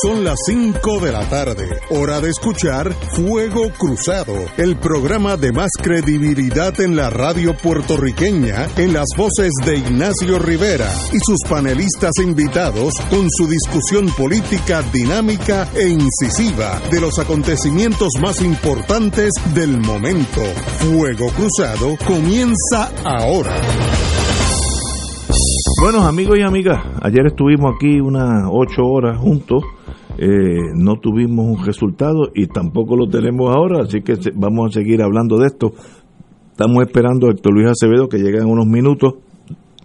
Son las 5 de la tarde, hora de escuchar Fuego Cruzado, el programa de más credibilidad en la radio puertorriqueña, en las voces de Ignacio Rivera y sus panelistas invitados con su discusión política dinámica e incisiva de los acontecimientos más importantes del momento. Fuego Cruzado comienza ahora. Buenos amigos y amigas, ayer estuvimos aquí unas ocho horas juntos eh, no tuvimos un resultado y tampoco lo tenemos ahora, así que vamos a seguir hablando de esto. Estamos esperando a Héctor Luis Acevedo que llegue en unos minutos.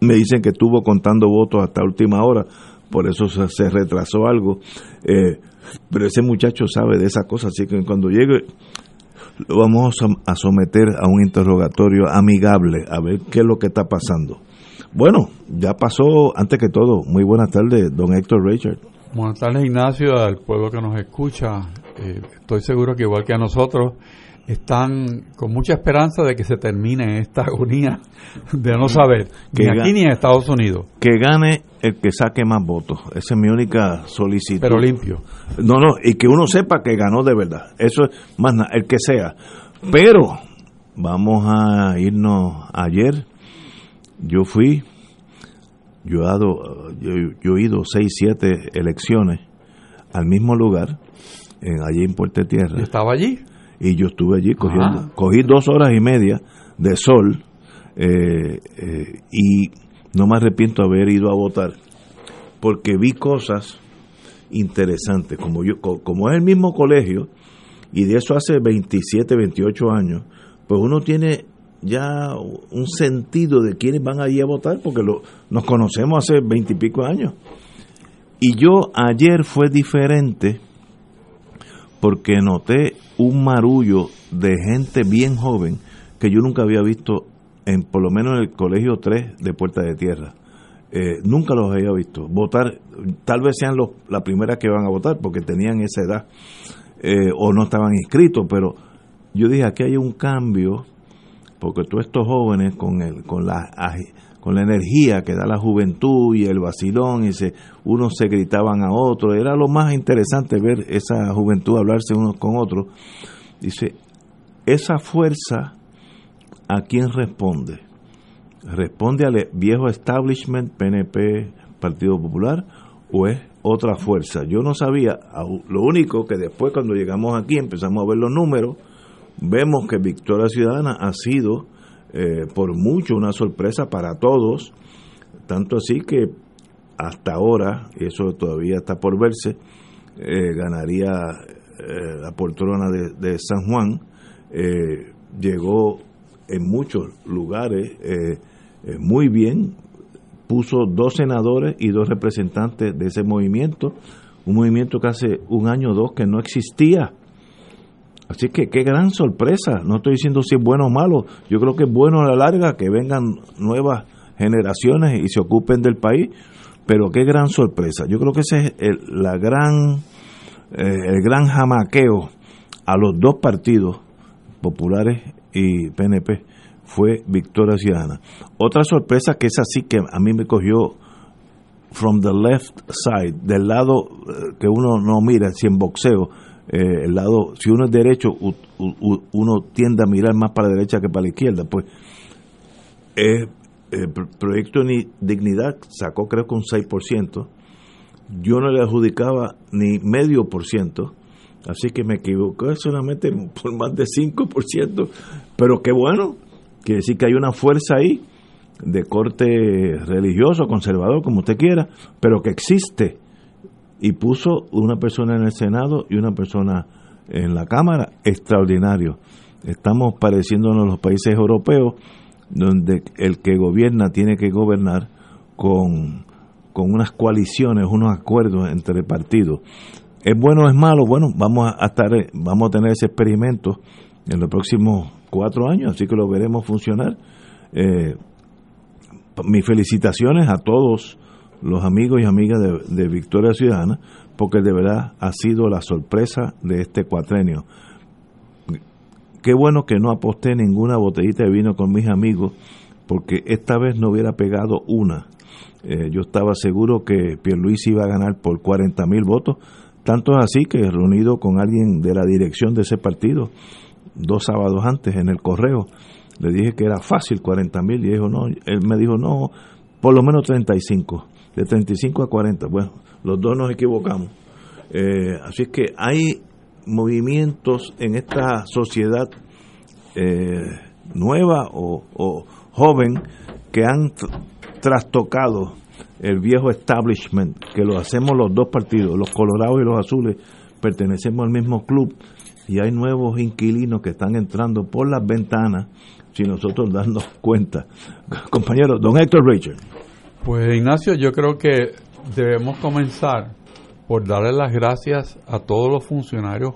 Me dicen que estuvo contando votos hasta última hora, por eso se, retrasó algo. Eh, pero ese muchacho sabe de esas cosas, así que cuando llegue lo vamos a someter a un interrogatorio amigable, a ver qué es lo que está pasando. Bueno, ya pasó, antes que todo, muy buenas tardes, don Héctor Richard. Buenas tardes, Ignacio, al pueblo que nos escucha. Eh, estoy seguro que igual que a nosotros, están con mucha esperanza de que se termine esta agonía de no saber, que ni aquí ni en Estados Unidos. Que gane el que saque más votos. Esa es mi única solicitud. Pero limpio. No, no, y que uno sepa que ganó de verdad. Eso es más nada, el que sea. Pero vamos a irnos ayer. Yo fui yo he, dado, yo, he ido seis, siete elecciones al mismo lugar, en, allí en Puerto Tierra. estaba allí? Y yo estuve allí cogiendo, cogí dos horas y media de sol eh, eh, y no me arrepiento de haber ido a votar porque vi cosas interesantes, como yo, como es el mismo colegio, y de eso hace 27, 28 años, pues uno tiene ya un sentido de quiénes van allí a votar, porque lo, nos conocemos hace veintipico años. Y yo ayer fue diferente porque noté un marullo de gente bien joven que yo nunca había visto en por lo menos en el colegio 3 de Puerta de Tierra. Eh, nunca los había visto. Votar, tal vez sean los, la primera que van a votar porque tenían esa edad eh, o no estaban inscritos, pero yo dije, aquí hay un cambio porque todos estos jóvenes con el, con la con la energía que da la juventud y el vacilón y se unos se gritaban a otros era lo más interesante ver esa juventud hablarse unos con otros. Dice esa fuerza a quién responde responde al viejo establishment PNP Partido Popular o es otra fuerza yo no sabía lo único que después cuando llegamos aquí empezamos a ver los números vemos que Victoria Ciudadana ha sido eh, por mucho una sorpresa para todos, tanto así que hasta ahora, y eso todavía está por verse, eh, ganaría eh, la poltrona de, San Juan, llegó en muchos lugares muy bien, puso dos senadores y dos representantes de ese movimiento, un movimiento que hace un año o dos que no existía Así que qué gran sorpresa. No estoy diciendo si es bueno o malo. Yo creo que es bueno a la larga que vengan nuevas generaciones y se ocupen del país. Pero qué gran sorpresa. Yo creo que ese es el, la gran, eh, el gran jamaqueo a los dos partidos, populares y PNP, fue Victoria Ciudadana. Otra sorpresa que es así que a mí me cogió from the left side, del lado eh, que uno no mira, si en boxeo, eh, el lado, si uno es derecho, uno tiende a mirar más para la derecha que para la izquierda. Pues el proyecto Dignidad sacó creo que un 6%. Yo no le adjudicaba ni medio por ciento, así que me equivoqué solamente por más de 5%. Pero qué bueno, quiere decir que hay una fuerza ahí de corte religioso, conservador, como usted quiera, pero que existe y puso una persona en el Senado y una persona en la Cámara, extraordinario. Estamos pareciéndonos los países europeos, donde el que gobierna tiene que gobernar con, unas coaliciones, unos acuerdos entre partidos. ¿Es bueno o es malo? Bueno, vamos a, estar, vamos a tener ese experimento en los próximos cuatro años, así que lo veremos funcionar. Eh, mis felicitaciones a todos los amigos y amigas de, Victoria Ciudadana, porque de verdad ha sido la sorpresa de este cuatrenio. Qué bueno que no aposté ninguna botellita de vino con mis amigos, porque esta vez no hubiera pegado una. Eh, yo estaba seguro que Pierluisi iba a ganar por 40 mil votos, Tanto es así que reunido con alguien de la dirección de ese partido, dos sábados antes en el correo, le dije que era fácil 40 mil y dijo no, él me dijo no, por lo menos 35, de 35 a 40. Bueno, los dos nos equivocamos. Eh, así es que hay movimientos en esta sociedad eh, nueva o, joven que han trastocado el viejo establishment, que lo hacemos los dos partidos, los colorados y los azules, pertenecemos al mismo club y hay nuevos inquilinos que están entrando por las ventanas sin nosotros darnos cuenta. Compañero, don Héctor Richard. Pues Ignacio, yo creo que debemos comenzar por darle las gracias a todos los funcionarios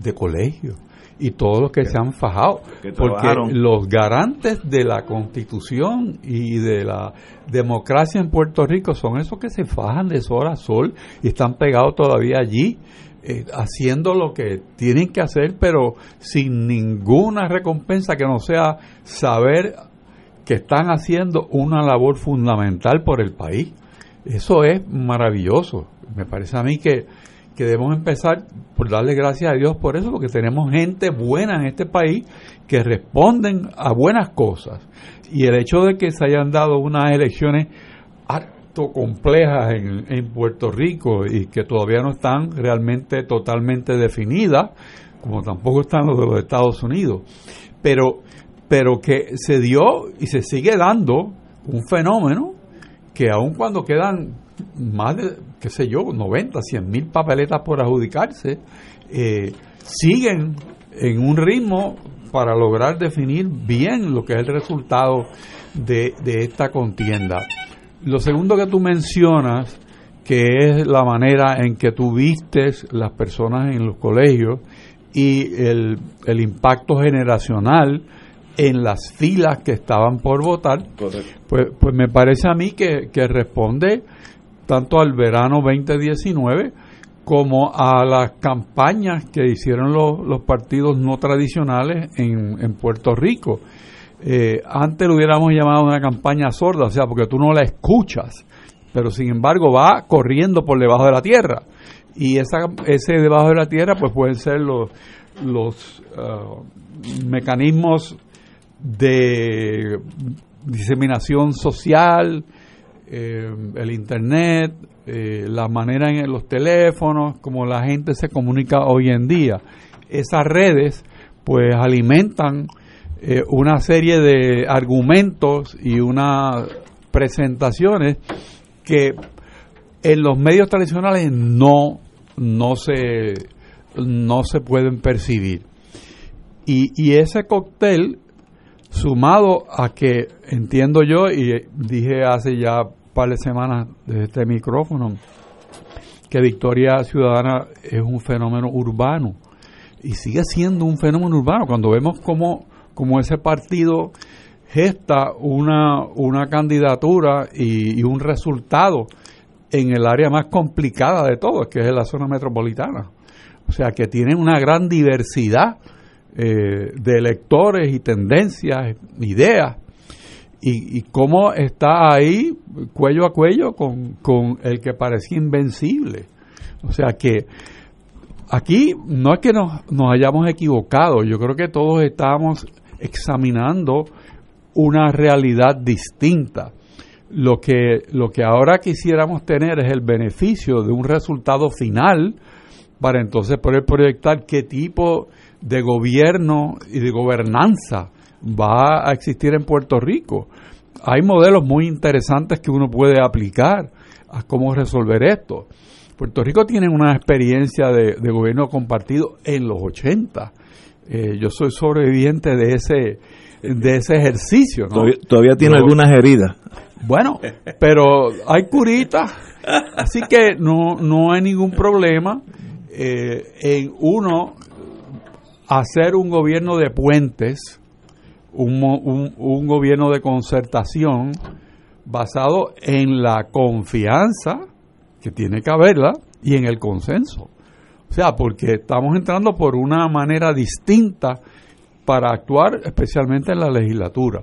de colegio y todos los que se han fajado, porque los garantes de la constitución y de la democracia en Puerto Rico son esos que se fajan de sol a sol y están pegados todavía allí. Eh, haciendo lo que tienen que hacer, pero sin ninguna recompensa que no sea saber que están haciendo una labor fundamental por el país. Eso es maravilloso. Me parece a mí que, que debemos empezar por darle gracias a Dios por eso, porque tenemos gente buena en este país que responden a buenas cosas. Y el hecho de que se hayan dado unas elecciones complejas en, en, Puerto Rico y que todavía no están realmente totalmente definidas, como tampoco están los de los Estados Unidos, pero, pero que se dio y se sigue dando un fenómeno que aun cuando quedan más de, qué sé yo, 90, 100 mil papeletas por adjudicarse, eh, siguen en un ritmo para lograr definir bien lo que es el resultado de, de esta contienda. Lo segundo que tú mencionas, que es la manera en que tú vistes las personas en los colegios y el, impacto generacional en las filas que estaban por votar, pues, pues me parece a mí que, responde tanto al verano 2019 como a las campañas que hicieron los, los partidos no tradicionales en, en Puerto Rico. Eh, antes lo hubiéramos llamado una campaña sorda, o sea, porque tú no la escuchas, pero sin embargo va corriendo por debajo de la tierra. Y esa, ese debajo de la tierra, pues pueden ser los, los uh, mecanismos de diseminación social, eh, el internet, eh, la manera en los teléfonos, como la gente se comunica hoy en día. Esas redes, pues alimentan eh, una serie de argumentos y unas presentaciones que en los medios tradicionales no, no, se, no se pueden percibir. Y, y ese cóctel, sumado a que entiendo yo, y dije hace ya un par de semanas desde este micrófono, que Victoria Ciudadana es un fenómeno urbano y sigue siendo un fenómeno urbano. Cuando vemos cómo como ese partido gesta una, una candidatura y, un resultado en el área más complicada de todo, que es la zona metropolitana. O sea, que tiene una gran diversidad eh, de electores y tendencias, ideas, y, y, cómo está ahí cuello a cuello con, con el que parecía invencible. O sea que aquí no es que nos, nos hayamos equivocado, yo creo que todos estamos examinando una realidad distinta. Lo que, lo que ahora quisiéramos tener es el beneficio de un resultado final para entonces poder proyectar qué tipo de gobierno y de gobernanza va a existir en Puerto Rico. Hay modelos muy interesantes que uno puede aplicar a cómo resolver esto. Puerto Rico tiene una experiencia de, de gobierno compartido en los 80 eh, yo soy sobreviviente de ese de ese ejercicio. Todavía, tiene algunas heridas. Bueno, pero hay curitas, así que no, no hay ningún problema eh, en uno hacer un gobierno de puentes, un, un, gobierno de concertación basado en la confianza que tiene que haberla y en el consenso. O sea, porque estamos entrando por una manera distinta para actuar, especialmente en la legislatura.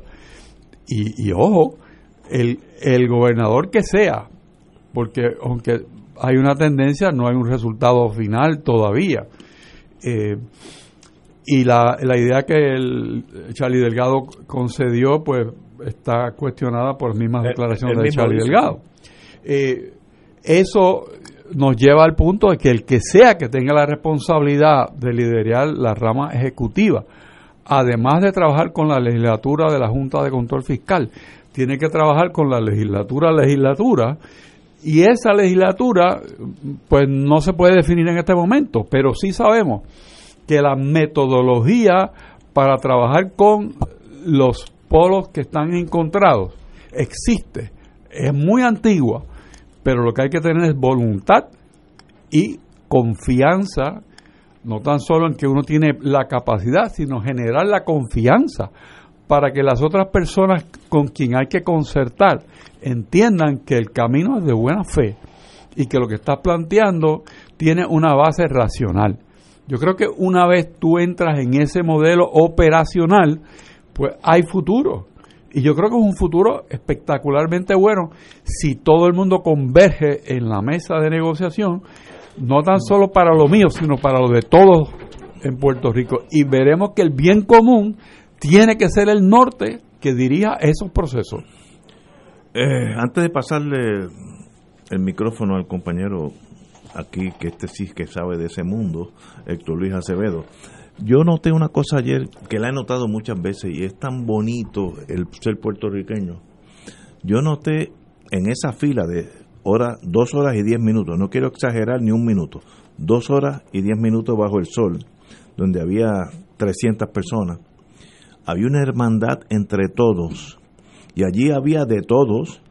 Y, ojo, el, el gobernador que sea, porque aunque hay una tendencia, no hay un resultado final todavía. Eh, y la, la idea que el Charlie Delgado concedió, pues está cuestionada por las mismas declaraciones de Charlie Delgado. Eh, eso nos lleva al punto de que el que sea que tenga la responsabilidad de liderar la rama ejecutiva, además de trabajar con la legislatura de la Junta de Control Fiscal, tiene que trabajar con la legislatura legislatura y esa legislatura pues no se puede definir en este momento, pero sí sabemos que la metodología para trabajar con los polos que están encontrados existe, es muy antigua, pero lo que hay que tener es voluntad y confianza, no tan solo en que uno tiene la capacidad, sino generar la confianza para que las otras personas con quien hay que concertar entiendan que el camino es de buena fe y que lo que estás planteando tiene una base racional. Yo creo que una vez tú entras en ese modelo operacional, pues hay futuro. Y yo creo que es un futuro espectacularmente bueno si todo el mundo converge en la mesa de negociación, no tan solo para lo mío, sino para lo de todos en Puerto Rico. Y veremos que el bien común tiene que ser el norte que dirija esos procesos. Eh, antes de pasarle el micrófono al compañero aquí, que este sí que sabe de ese mundo, Héctor Luis Acevedo, yo noté una cosa ayer que la he notado muchas veces y es tan bonito el ser puertorriqueño. Yo noté en esa fila de hora, dos horas y diez minutos, no quiero exagerar ni un minuto, dos horas y diez minutos bajo el sol, donde había 300 personas, había una hermandad entre todos y allí había de todos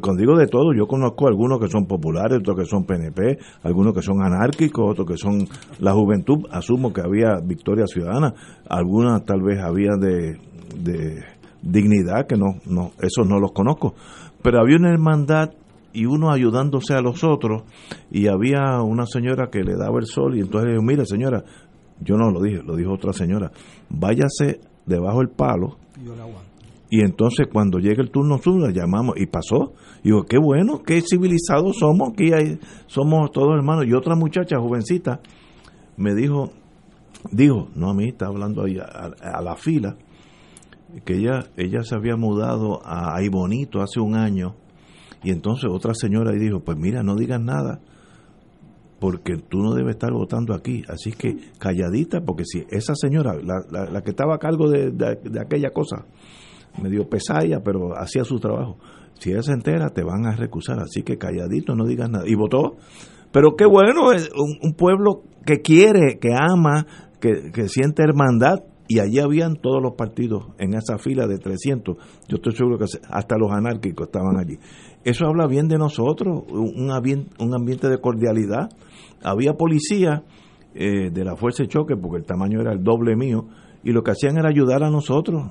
cuando digo de todo, yo conozco algunos que son populares, otros que son PNP, algunos que son anárquicos, otros que son la juventud. Asumo que había Victoria Ciudadana, algunas tal vez había de, dignidad, que no, no, esos no los conozco. Pero había una hermandad y uno ayudándose a los otros, y había una señora que le daba el sol, y entonces le dijo: Mire, señora, yo no lo dije, lo dijo otra señora, váyase debajo del palo. Entonces cuando llega el turno suyo la llamamos y pasó. Y digo, qué bueno, qué civilizados somos, aquí hay, somos todos hermanos. Y otra muchacha jovencita me dijo, dijo, no a mí, está hablando ahí a, la fila, que ella, ella se había mudado a Aibonito hace un año. Y entonces otra señora ahí dijo, pues mira, no digas nada, porque tú no debes estar votando aquí. Así que calladita, porque si esa señora, la, la, que estaba a cargo de, de aquella cosa, medio pesaya, pero hacía su trabajo. Si ella se entera, te van a recusar, así que calladito, no digas nada. Y votó. Pero qué bueno, es un, pueblo que quiere, que ama, que, siente hermandad, y allí habían todos los partidos en esa fila de 300. Yo estoy seguro que hasta los anárquicos estaban allí. Eso habla bien de nosotros, un, un ambiente de cordialidad. Había policía eh, de la fuerza de choque, porque el tamaño era el doble mío, y lo que hacían era ayudar a nosotros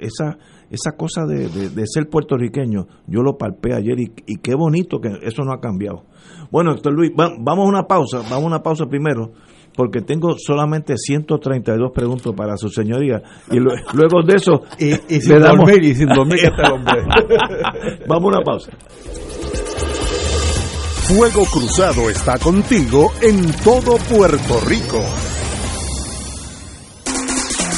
esa, esa cosa de, ser puertorriqueño, yo lo palpé ayer y, qué bonito que eso no ha cambiado. Bueno, doctor Luis, vamos a una pausa, vamos a una pausa primero, porque tengo solamente 132 preguntas para su señoría y luego de eso... y, sin dormir, y sin dormir que vamos a una pausa. Fuego Cruzado está contigo en todo Puerto Rico.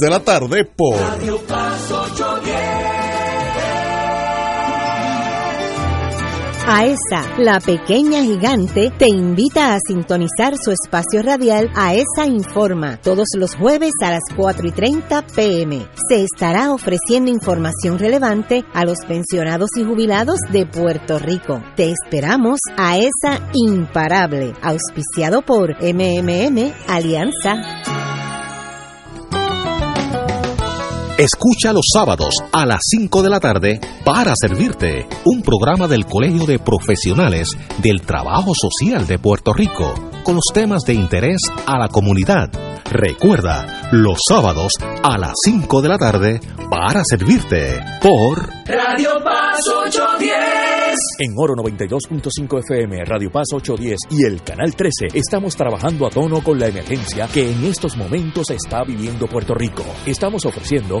de la tarde por Radio Paz AESA, la pequeña gigante, te invita a sintonizar su espacio radial AESA Informa todos los jueves a las 4 y 30 pm. Se estará ofreciendo información relevante a los pensionados y jubilados de Puerto Rico. Te esperamos a esa imparable, auspiciado por MMM Alianza. Escucha los sábados a las 5 de la tarde para servirte un programa del Colegio de Profesionales del Trabajo Social de Puerto Rico con los temas de interés a la comunidad. Recuerda, los sábados a las 5 de la tarde para servirte por Radio Paz 810. En Oro 92.5 FM, Radio Paz 810 y el Canal 13 estamos trabajando a tono con la emergencia que en estos momentos está viviendo Puerto Rico. Estamos ofreciendo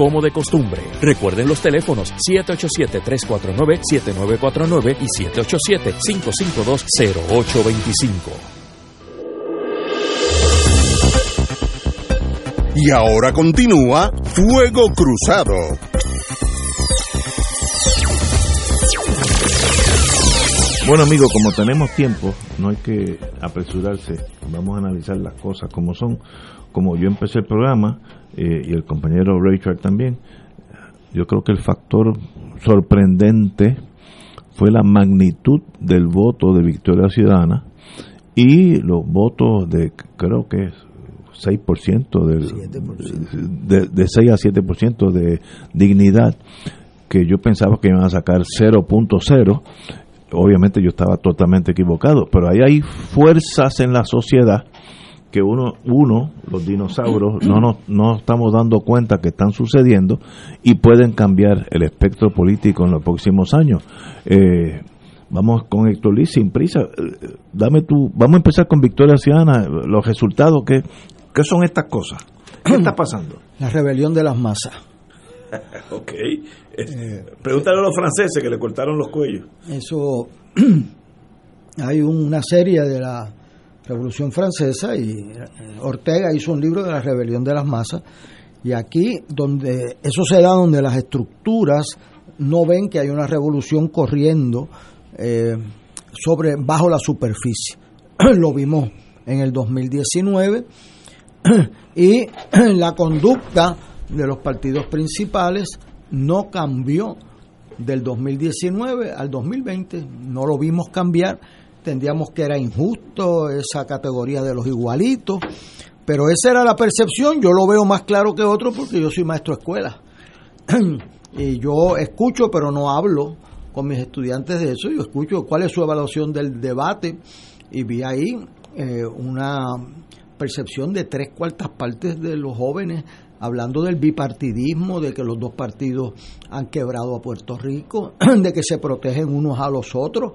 como de costumbre. Recuerden los teléfonos 787-349-7949 y 787-552-0825. Y ahora continúa Fuego Cruzado. Bueno amigos, como tenemos tiempo, no hay que apresurarse, vamos a analizar las cosas como son. Como yo empecé el programa eh, y el compañero Track también, yo creo que el factor sorprendente fue la magnitud del voto de Victoria Ciudadana y los votos de, creo que es 6% del, de, de 6 a 7% de dignidad que yo pensaba que iban a sacar 0.0 obviamente yo estaba totalmente equivocado pero ahí hay fuerzas en la sociedad que uno, uno los dinosaurios, no nos no estamos dando cuenta que están sucediendo y pueden cambiar el espectro político en los próximos años. Eh, vamos con Héctor Luis sin prisa. Eh, Dame tu, vamos a empezar con Victoria Ciudadana, los resultados, ¿qué, qué son estas cosas? ¿Qué está pasando? La rebelión de las masas. ok. Eh, Pregúntale a los franceses que le cortaron los cuellos. Eso, hay una serie de la Revolución Francesa y eh, Ortega hizo un libro de la rebelión de las masas. Y aquí donde eso se da donde las estructuras no ven que hay una revolución corriendo eh, sobre bajo la superficie. Lo vimos en el 2019 y la conducta de los partidos principales no cambió del 2019 al 2020, no lo vimos cambiar entendíamos que era injusto esa categoría de los igualitos, pero esa era la percepción, yo lo veo más claro que otro porque yo soy maestro de escuela. y yo escucho, pero no hablo con mis estudiantes de eso, yo escucho cuál es su evaluación del debate y vi ahí eh, una percepción de tres cuartas partes de los jóvenes hablando del bipartidismo, de que los dos partidos han quebrado a Puerto Rico, de que se protegen unos a los otros.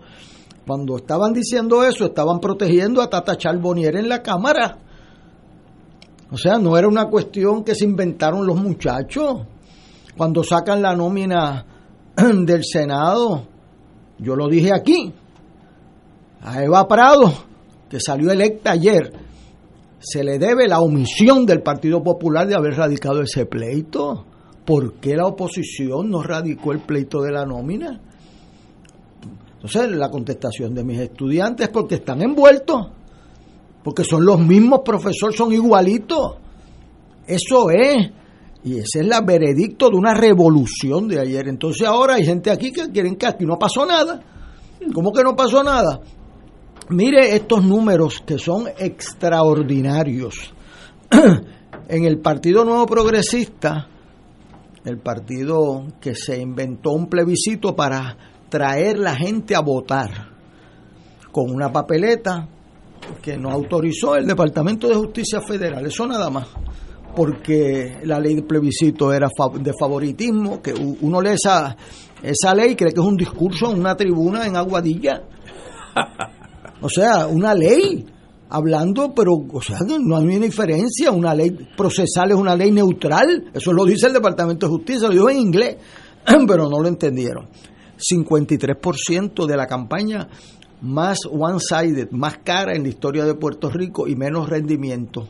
Cuando estaban diciendo eso, estaban protegiendo a Tata Charbonnier en la Cámara. O sea, no era una cuestión que se inventaron los muchachos. Cuando sacan la nómina del Senado, yo lo dije aquí, a Eva Prado, que salió electa ayer, se le debe la omisión del Partido Popular de haber radicado ese pleito. ¿Por qué la oposición no radicó el pleito de la nómina? Entonces, la contestación de mis estudiantes es porque están envueltos, porque son los mismos profesores, son igualitos. Eso es. Y ese es el veredicto de una revolución de ayer. Entonces ahora hay gente aquí que quieren que aquí no pasó nada. ¿Cómo que no pasó nada? Mire estos números que son extraordinarios. en el Partido Nuevo Progresista, el partido que se inventó un plebiscito para traer la gente a votar con una papeleta que no autorizó el Departamento de Justicia Federal, eso nada más, porque la ley de plebiscito era de favoritismo, que uno lee esa, esa ley cree que es un discurso en una tribuna en Aguadilla. O sea, una ley hablando, pero o sea, no hay una diferencia. Una ley procesal es una ley neutral. Eso lo dice el Departamento de Justicia, lo dijo en inglés, pero no lo entendieron. 53% de la campaña más one-sided, más cara en la historia de Puerto Rico y menos rendimiento.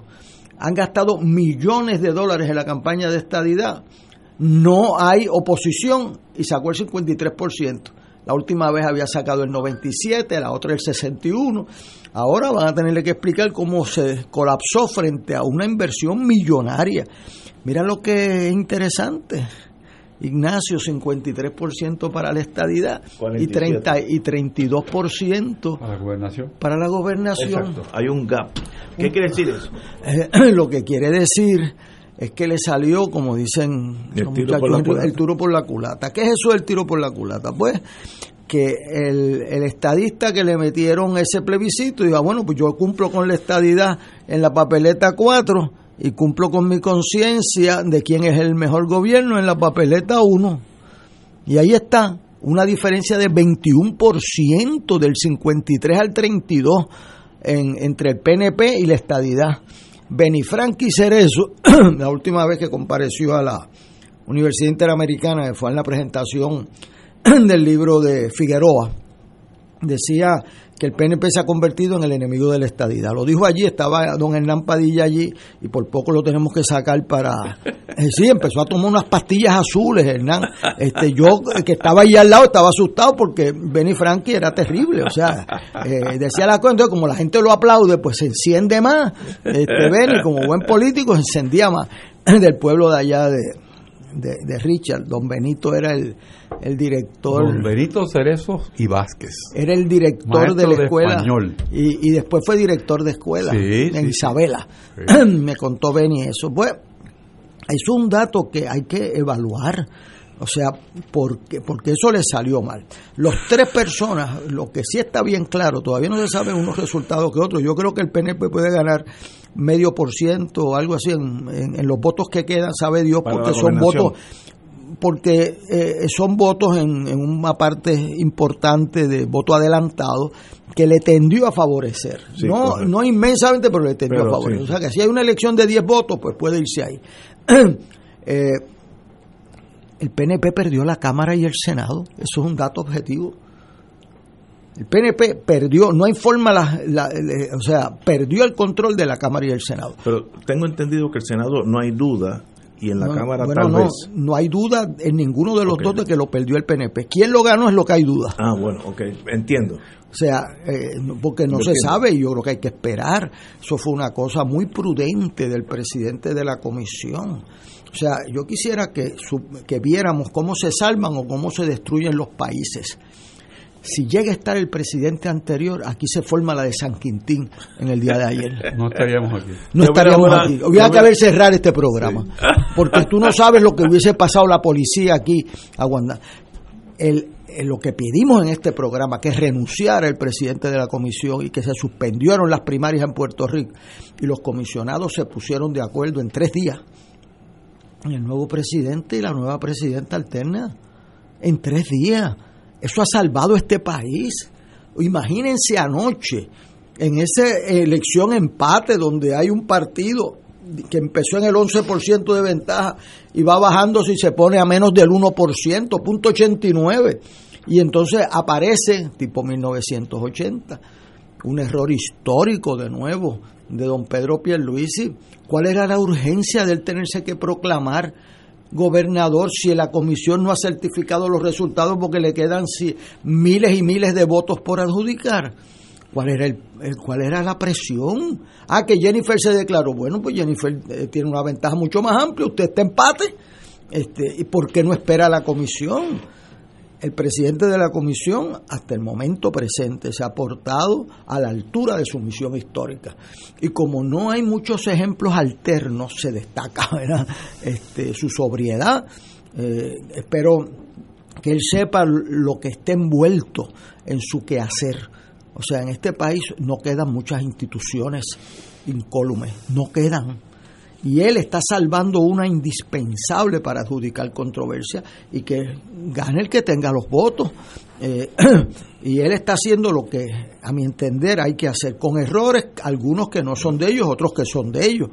Han gastado millones de dólares en la campaña de estadidad. No hay oposición y sacó el 53%. La última vez había sacado el 97, la otra el 61. Ahora van a tenerle que explicar cómo se colapsó frente a una inversión millonaria. Mira lo que es interesante. Ignacio 53% para la estadidad y 30 y 32% para la gobernación. Para la gobernación. Exacto. Hay un gap. ¿Qué quiere decir eso? Eh, lo que quiere decir es que le salió, como dicen el los tiro, por el tiro por la culata. ¿Qué es eso del tiro por la culata? Pues que el, el estadista que le metieron ese plebiscito diga, bueno, pues yo cumplo con la estadidad en la papeleta 4 y cumplo con mi conciencia de quién es el mejor gobierno en la papeleta 1. Y ahí está, una diferencia de 21% del 53 al 32 en, entre el PNP y la estadidad. Benifranqui Cerezo, la última vez que compareció a la Universidad Interamericana, que fue en la presentación del libro de Figueroa, decía que el PNP se ha convertido en el enemigo de la estadidad. Lo dijo allí, estaba don Hernán Padilla allí y por poco lo tenemos que sacar para... Eh, sí, empezó a tomar unas pastillas azules, Hernán. Este, yo que estaba allí al lado estaba asustado porque Benny Frankie era terrible, o sea, eh, decía la cosa, entonces como la gente lo aplaude, pues se enciende más. Este, Benny, como buen político, se encendía más del pueblo de allá de, de, de Richard. Don Benito era el, el director. Don Benito Cerezo y Vázquez. Era el director Maestro de la escuela. español. Y, y después fue director de escuela Sí, en sí, Isabela. Sí. Me contó Benny eso. Pues, es un dato que hay que evaluar. O sea, porque, porque eso le salió mal. Los tres personas, lo que sí está bien claro, todavía no se saben unos resultados que otros. Yo creo que el PNP puede ganar medio por ciento o algo así en, en- en los votos que quedan, sabe Dios, Para porque son votos porque eh, son votos en, en una parte importante de voto adelantado que le tendió a favorecer. Sí, no, correcto. no inmensamente, pero le tendió Pero a favorecer. sí. O sea que si hay una elección de 10 votos, pues puede irse ahí. Eh, el PNP perdió la Cámara y el Senado. Eso es un dato objetivo. El PNP perdió, no hay forma, la, o sea, perdió el control de la Cámara y el Senado. Pero tengo entendido que el Senado no hay duda y en la No, Cámara bueno, tal no, vez. no hay duda en ninguno de los dos de que lo perdió el PNP. ¿Quién lo ganó es lo que hay duda? Ah, bueno, ok, entiendo. O sea, eh, porque no Yo se entiendo. sabe y yo creo que hay que esperar. Eso fue una cosa muy prudente del presidente de la comisión. O sea, yo quisiera que, su- que viéramos cómo se salvan o cómo se destruyen los países. Si llega a estar el presidente anterior, aquí se forma la de San Quintín en el día de ayer. No estaríamos aquí. No estaríamos aquí. Hubiera que haber cerrar este programa. Porque tú no sabes lo que hubiese pasado la policía aquí a Guandá. El, el- lo que pedimos en este programa, que renunciara el presidente de la comisión y que se suspendieron las primarias en Puerto Rico y los comisionados se pusieron de acuerdo en tres días. El nuevo presidente y la nueva presidenta alterna. En tres días. Eso ha salvado este país. Imagínense anoche, en esa elección empate donde hay un partido que empezó en el 11% de ventaja y va bajando si se pone a menos del 1%, punto 89. Y entonces aparece, tipo 1980, un error histórico de nuevo de don Pedro Pierluisi. ¿Cuál era la urgencia de él tenerse que proclamar gobernador si la comisión no ha certificado los resultados porque le quedan miles y miles de votos por adjudicar? ¿Cuál era, el, ¿Cuál era la presión? Ah, que Jennifer se declaró. Bueno, pues Jennifer eh, tiene una ventaja mucho más amplia. Usted está empate. Este, ¿Y por qué no espera la comisión? El presidente de la comisión, hasta el momento presente, se ha portado a la altura de su misión histórica. Y como no hay muchos ejemplos alternos, se destaca ¿verdad? Este, su sobriedad. Eh, espero que él sepa lo que está envuelto en su quehacer. O sea, en este país no quedan muchas instituciones incólumes, no quedan. Y él está salvando una indispensable para adjudicar controversia y que gane el que tenga los votos. Eh, y él está haciendo lo que, a mi entender, hay que hacer, con errores, algunos que no son de ellos, otros que son de ellos.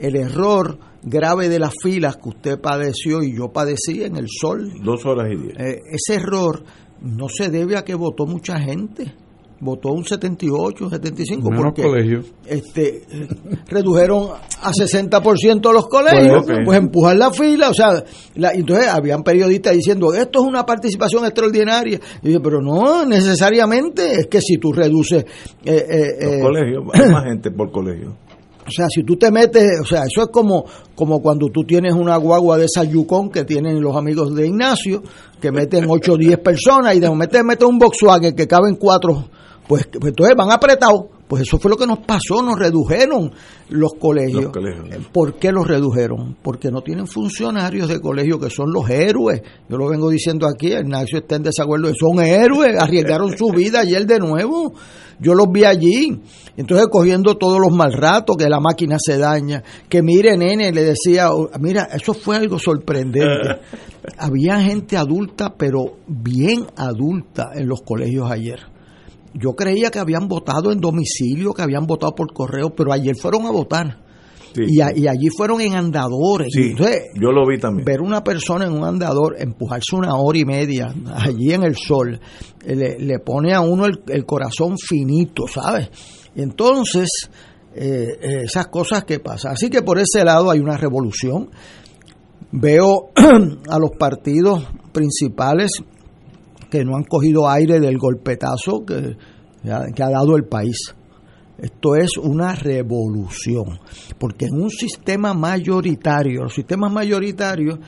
El error grave de las filas que usted padeció y yo padecí en el sol. Dos horas y diez. Eh, ese error no se debe a que votó mucha gente votó un 78, 75, Menos porque colegios. este, redujeron a 60% los colegios, Pues, ok. pues empujar la fila, o sea, la- entonces habían periodistas diciendo, esto es una participación extraordinaria, y yo, pero no necesariamente, es que si tú reduces... eh, eh, Los eh, colegios, hay más gente por colegio. O sea, si tú te metes, o sea, eso es como, como cuando tú tienes una guagua de esa Yukon que tienen los amigos de Ignacio, que meten 8 o 10 personas y de momento meten un Volkswagen que caben cuatro, pues, pues entonces van apretados. Pues eso fue lo que nos pasó, nos redujeron los colegios. Los colegios. ¿Por qué los redujeron? Porque no tienen funcionarios de colegio que son los héroes. Yo lo vengo diciendo aquí, Ignacio está en desacuerdo, son héroes, arriesgaron su vida ayer de nuevo. Yo los vi allí. Entonces cogiendo todos los mal ratos, que la máquina se daña, que mire nene, le decía, oh, mira, eso fue algo sorprendente. Había gente adulta, pero bien adulta en los colegios ayer. Yo creía que habían votado en domicilio, que habían votado por correo, pero ayer fueron a votar. Sí. Y, a- y allí fueron en andadores. Sí, Entonces, yo lo vi también. ver una persona en un andador, empujarse una hora y media allí en el sol, eh, le, le pone a uno el, el corazón finito, ¿sabes? Entonces, eh, eh, esas cosas que pasan. Así que por ese lado hay una revolución. Veo a los partidos principales que no han cogido aire del golpetazo que, que ha dado el país. Esto es una revolución, porque en un sistema mayoritario, los sistemas mayoritarios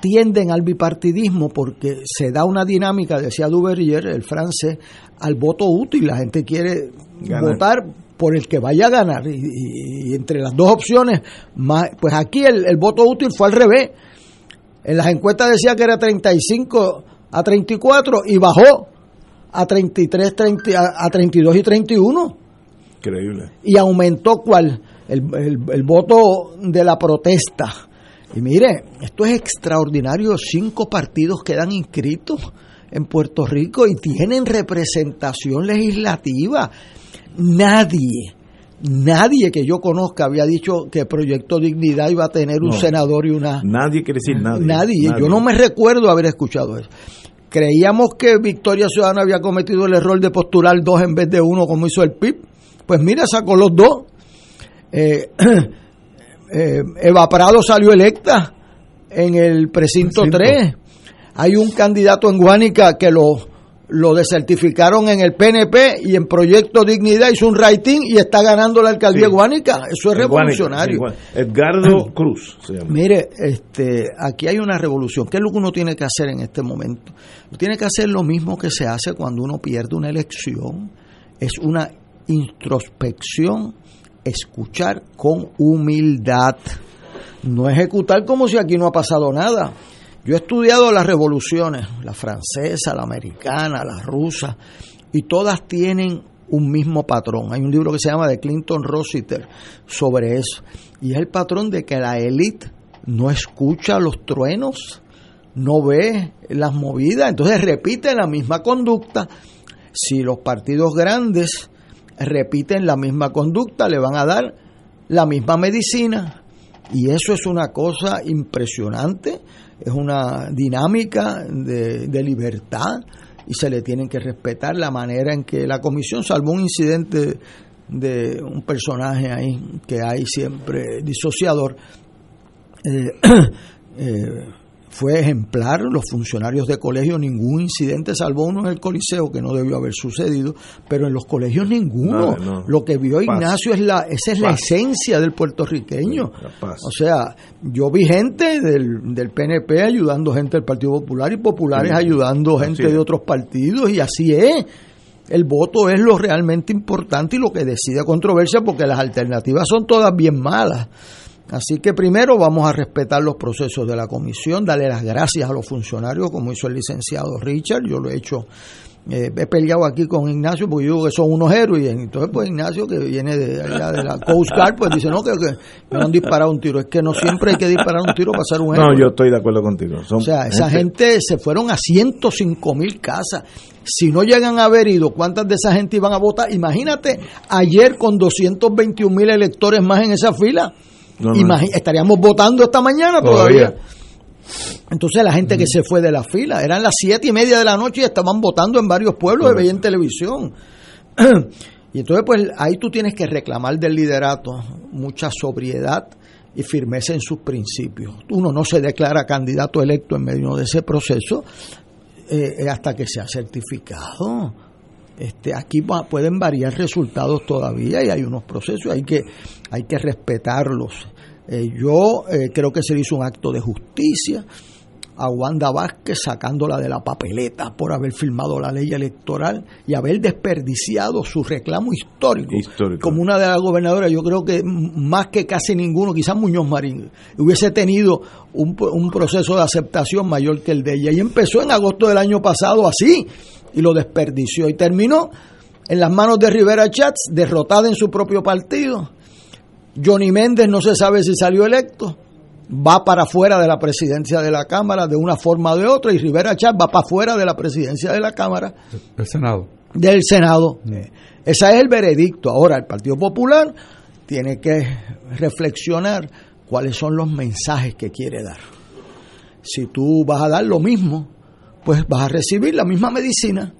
tienden al bipartidismo porque se da una dinámica, decía Duverger, el francés, al voto útil. La gente quiere Ganar. votar por el que vaya a ganar. Y, y- y entre las dos opciones, más, pues aquí el, el voto útil fue al revés. En las encuestas decía que era 35 a 34 y bajó a 33, 30, a- a 32 y 31 Increíble. y aumentó cuál el, el- el voto de la protesta y mire esto es extraordinario cinco partidos quedan inscritos en Puerto Rico y tienen representación legislativa nadie nadie que yo conozca había dicho que Proyecto Dignidad iba a tener un No. senador y una Nadie quiere decir nadie. Nadie. Yo no me recuerdo haber escuchado eso. Creíamos que Victoria Ciudadana había cometido el error de postular dos en vez de uno, como hizo el PIB. Pues mira, sacó los dos. Eh, eh, Eva Prado salió electa en el precinto Precinto. 3. Hay un candidato en Guánica que lo, lo desertificaron en el PNP y en Proyecto Dignidad hizo un rating y está ganando la alcaldía Sí. Guánica. Eso es Guánica, revolucionario. Guánica. Edgardo Cruz se llama. Mire, este, aquí hay una revolución. ¿Qué es lo que uno tiene que hacer en este momento? Tiene que hacer lo mismo que se hace cuando uno pierde una elección. Es una introspección, escuchar con humildad, no ejecutar como si aquí no ha pasado nada. Yo he estudiado las revoluciones, la francesa, la americana, la rusa, y todas tienen un mismo patrón. Hay un libro que se llama de Clinton Rossiter sobre eso. Y es el patrón de que la élite no escucha los truenos, no ve las movidas, entonces repite la misma conducta. Si los partidos grandes repiten la misma conducta, le van a dar la misma medicina. Y eso es una cosa impresionante, es una dinámica de, de libertad y se le tienen que respetar la manera en que la comisión salvó un incidente de un personaje ahí que hay siempre disociador. Eh, eh, fue ejemplar, los funcionarios de colegio, ningún incidente, salvo uno en el Coliseo que no debió haber sucedido, pero en los colegios ninguno. No. Lo que vio Paz. Ignacio es la, esa es la esencia del puertorriqueño. O sea, yo vi gente del, del PNP ayudando gente del Partido Popular y populares Sí. ayudando gente de otros partidos y así es. El voto es lo realmente importante y lo que decide controversia porque las alternativas son todas bien malas. Así que primero vamos a respetar los procesos de la comisión, darle las gracias a los funcionarios como hizo el licenciado Richard, yo lo he hecho eh, he peleado aquí con Ignacio porque yo digo que son unos héroes. Entonces, pues Ignacio, que viene de allá de la Coast Guard, pues dice, no, que, me han disparado un tiro. Es que no siempre hay que disparar un tiro para ser un héroe. No, yo estoy de acuerdo contigo. o sea, esa gente... se fueron a 105 mil casas. Si no llegan a haber ido, ¿cuántas de esa gente iban a votar? Imagínate ayer con 221 mil electores más en esa fila. Estaríamos votando esta mañana todavía. Entonces la gente que se fue de la fila, eran las siete y media de la noche y estaban votando en varios pueblos de veían televisión. y entonces pues ahí tú tienes que reclamar del liderato mucha sobriedad y firmeza en sus principios. Uno no se declara candidato electo en medio de ese proceso eh, hasta que sea certificado. Este, aquí pueden variar resultados todavía y hay unos procesos, hay que, hay que respetarlos. Eh, yo eh, creo que se hizo un acto de justicia a Wanda Vázquez sacándola de la papeleta por haber firmado la ley electoral y haber desperdiciado su reclamo histórico. Como una de las gobernadoras, yo creo que más que casi ninguno, quizás Muñoz Marín, hubiese tenido un, un proceso de aceptación mayor que el de ella. Y empezó en agosto del año pasado así y lo desperdició y terminó en las manos de Rivera Chats, derrotada en su propio partido Johnny Méndez no se sabe si salió electo, va para fuera de la presidencia de la Cámara de una forma o de otra, y Rivera Chávez va para fuera de la presidencia de la Cámara. Del Senado. Del Senado. Ese es el veredicto. Ahora, el Partido Popular tiene que reflexionar cuáles son los mensajes que quiere dar. Si tú vas a dar lo mismo, pues vas a recibir la misma medicina.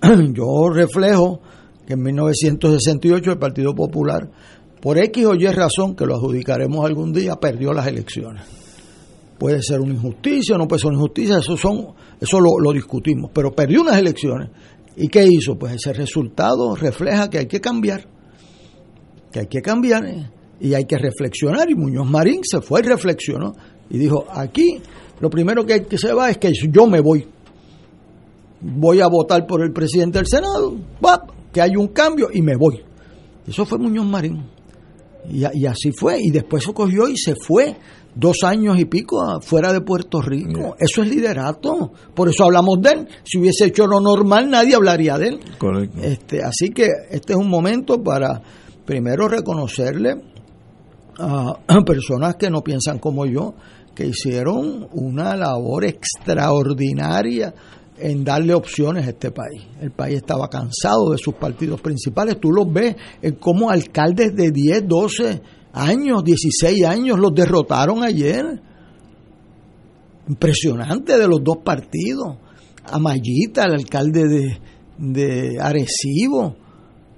Yo reflejo que en 1968 el Partido Popular por X o Y razón, que lo adjudicaremos algún día, perdió las elecciones. Puede ser una injusticia, no puede ser una injusticia, eso, son, eso lo, discutimos, pero perdió unas elecciones. ¿Y qué hizo? Pues ese resultado refleja que hay que cambiar, que hay que cambiar eh, y hay que reflexionar. Y Muñoz Marín se fue y reflexionó y dijo, aquí lo primero que, que se va es que yo me voy. Voy a votar por el presidente del Senado, que hay un cambio y me voy. Eso fue Muñoz Marín. Y, así fue. Y después se cogió y se fue dos años y pico fuera de Puerto Rico. Eso es liderato. Por eso hablamos de él. Si hubiese hecho lo normal, nadie hablaría de él. Este, así que este es un momento para primero reconocerle a personas que no piensan como yo, que hicieron una labor extraordinaria en darle opciones a este país. El país estaba cansado de sus partidos principales. Tú los ves en cómo alcaldes de 10, 12 años, 16 años los derrotaron ayer. Impresionante de los dos partidos. Amayita, el alcalde de, de Arecibo,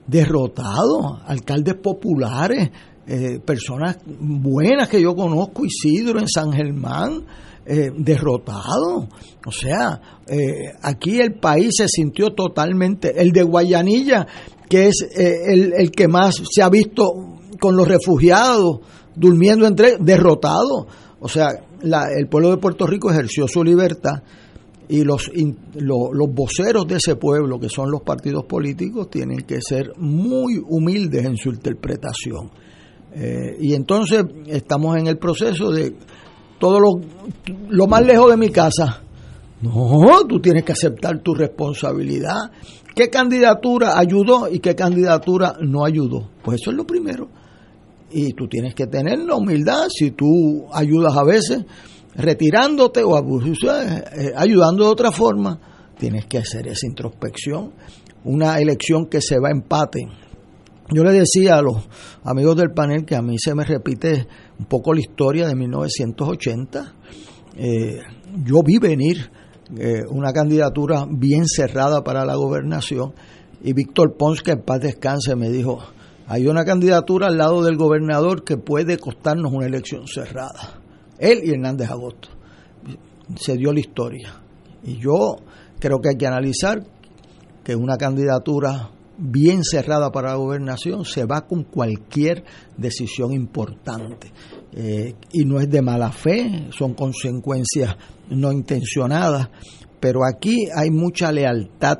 derrotado. Alcaldes populares, eh, personas buenas que yo conozco, Isidro en San Germán eh, derrotado. O sea, eh, aquí el país se sintió totalmente, el de Guayanilla, que es eh, el, el, que más se ha visto con los refugiados, durmiendo entre, derrotado. O sea, la, el pueblo de Puerto Rico ejerció su libertad y los, los voceros de ese pueblo, que son los partidos políticos, tienen que ser muy humildes en su interpretación. Y entonces estamos en el proceso de todo lo, lo más lejos de mi casa. No, tú tienes que aceptar tu responsabilidad. ¿Qué candidatura ayudó y qué candidatura no ayudó? Pues eso es lo primero. Y tú tienes que tener la humildad. Si tú ayudas a veces retirándote o eh, ayudando de otra forma, tienes que hacer esa introspección. Una elección que se va a empate. Yo le decía a los amigos del panel que a mí se me repite un poco la historia de 1980. Eh, yo vi venir eh, una candidatura bien cerrada para la gobernación y Víctor Pons, que en paz descanse, me dijo, hay una candidatura al lado del gobernador que puede costarnos una elección cerrada. Él y Hernández Agosto. Se dio la historia. Y yo creo que hay que analizar que una candidatura bien cerrada para la gobernación, se va con cualquier decisión importante. Eh, y no es de mala fe, son consecuencias no intencionadas, pero aquí hay mucha lealtad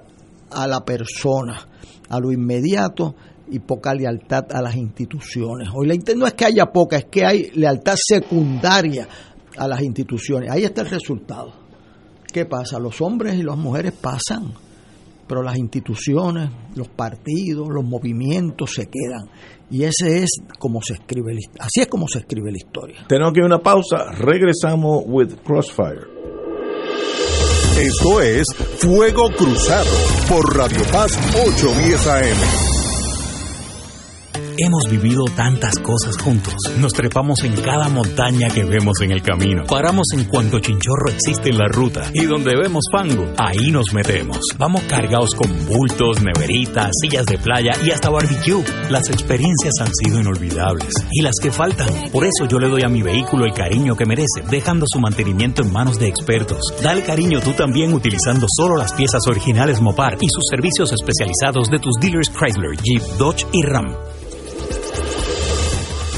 a la persona, a lo inmediato y poca lealtad a las instituciones. Hoy la, no es que haya poca, es que hay lealtad secundaria a las instituciones. Ahí está el resultado. ¿Qué pasa? Los hombres y las mujeres pasan pero las instituciones, los partidos, los movimientos se quedan. Y ese es como se escribe, así es como se escribe la historia. Tenemos que ir a una pausa, regresamos with Crossfire. Esto es Fuego Cruzado por Radio Paz 810 AM. Hemos vivido tantas cosas juntos. Nos trepamos en cada montaña que vemos en el camino. Paramos en cuanto chinchorro existe en la ruta. Y donde vemos fango, ahí nos metemos. Vamos cargados con bultos, neveritas, sillas de playa y hasta barbecue. Las experiencias han sido inolvidables. Y las que faltan. Por eso yo le doy a mi vehículo el cariño que merece, dejando su mantenimiento en manos de expertos. Dale cariño tú también utilizando solo las piezas originales Mopar y sus servicios especializados de tus dealers Chrysler, Jeep, Dodge y Ram.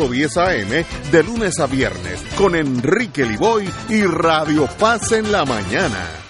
810 AM de lunes a viernes con Enrique Liboy y Radio Paz en la mañana.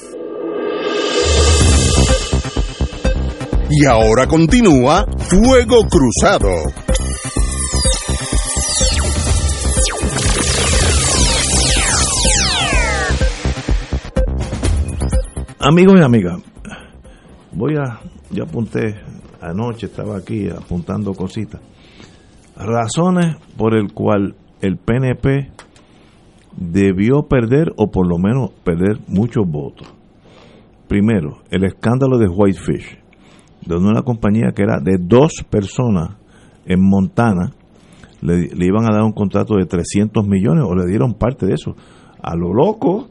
Y ahora continúa Fuego Cruzado. Amigos y amigas, voy a, yo apunté anoche, estaba aquí apuntando cositas. Razones por el cual el PNP debió perder o por lo menos perder muchos votos. Primero, el escándalo de Whitefish de una compañía que era de dos personas en Montana, le, iban a dar un contrato de 300 millones o le dieron parte de eso. A lo loco,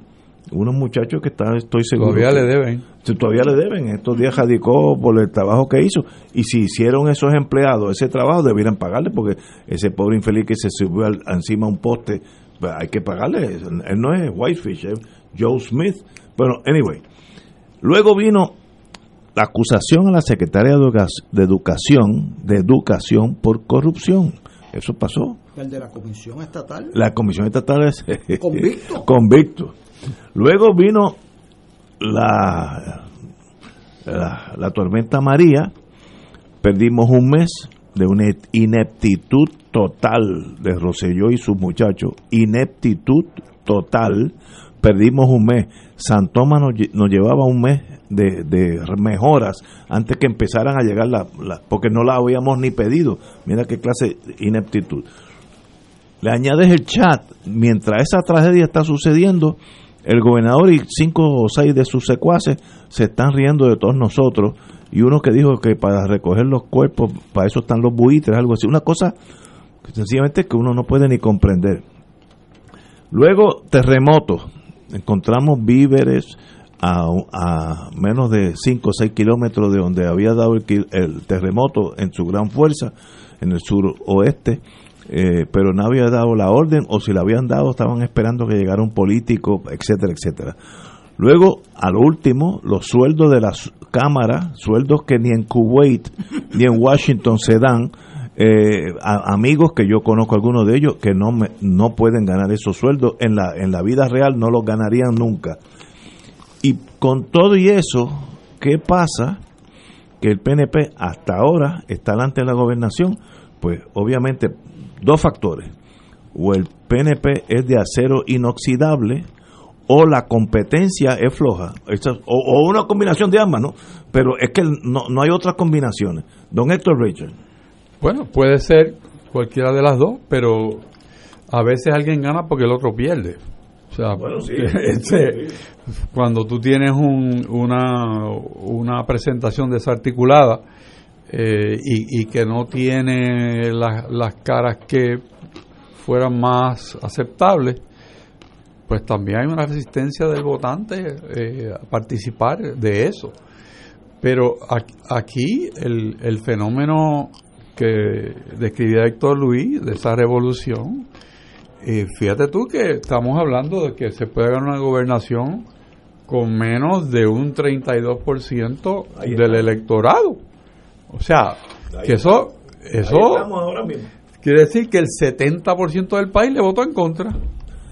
unos muchachos que están, estoy seguro. Todavía le deben. Todavía le deben. Estos días radicó por el trabajo que hizo. Y si hicieron esos empleados ese trabajo, debieran pagarle porque ese pobre infeliz que se subió encima a un poste, pues hay que pagarle. Él no es Whitefish, es Joe Smith. Bueno, anyway. Luego vino la acusación a la secretaria de Educación, de Educación por corrupción. Eso pasó. ¿El de la Comisión Estatal? La Comisión Estatal es convicto. convicto. Luego vino la, la, tormenta María. Perdimos un mes de una ineptitud total de Roselló y sus muchachos. Ineptitud total. Perdimos un mes. Santoma nos llevaba un mes de, mejoras antes que empezaran a llegar la, porque no la habíamos ni pedido. Mira qué clase de ineptitud. Le añades el chat, mientras esa tragedia está sucediendo, el gobernador y cinco o seis de sus secuaces se están riendo de todos nosotros y uno que dijo que para recoger los cuerpos, para eso están los buitres, algo así, una cosa sencillamente que uno no puede ni comprender. Luego, terremotos, encontramos víveres, a, menos de 5 o 6 kilómetros de donde había dado el, terremoto en su gran fuerza, en el suroeste, eh, pero no había dado la orden, o si la habían dado, estaban esperando que llegara un político, etcétera, etcétera. Luego, al último, los sueldos de las cámaras, sueldos que ni en Kuwait ni en Washington se dan, eh, amigos que yo conozco algunos de ellos que no me, no pueden ganar esos sueldos en la en la vida real no los ganarían nunca con todo y eso, ¿qué pasa? Que el PNP hasta ahora está delante de la gobernación, pues obviamente dos factores. O el PNP es de acero inoxidable o la competencia es floja. O, una combinación de ambas, ¿no? Pero es que no, no hay otras combinaciones. Don Héctor Richard. Bueno, puede ser cualquiera de las dos, pero a veces alguien gana porque el otro pierde. O sea, este, cuando tú tienes un, una, una presentación desarticulada eh, y, que no tiene las caras que fueran más aceptables, pues también hay una resistencia del votante eh, a participar de eso. Pero aquí el, el fenómeno que describía Héctor Luis de esa revolución y fíjate tú que estamos hablando de que se puede ganar una gobernación con menos de un 32% del electorado. O sea, que eso, eso quiere decir que el 70% del país le votó en contra.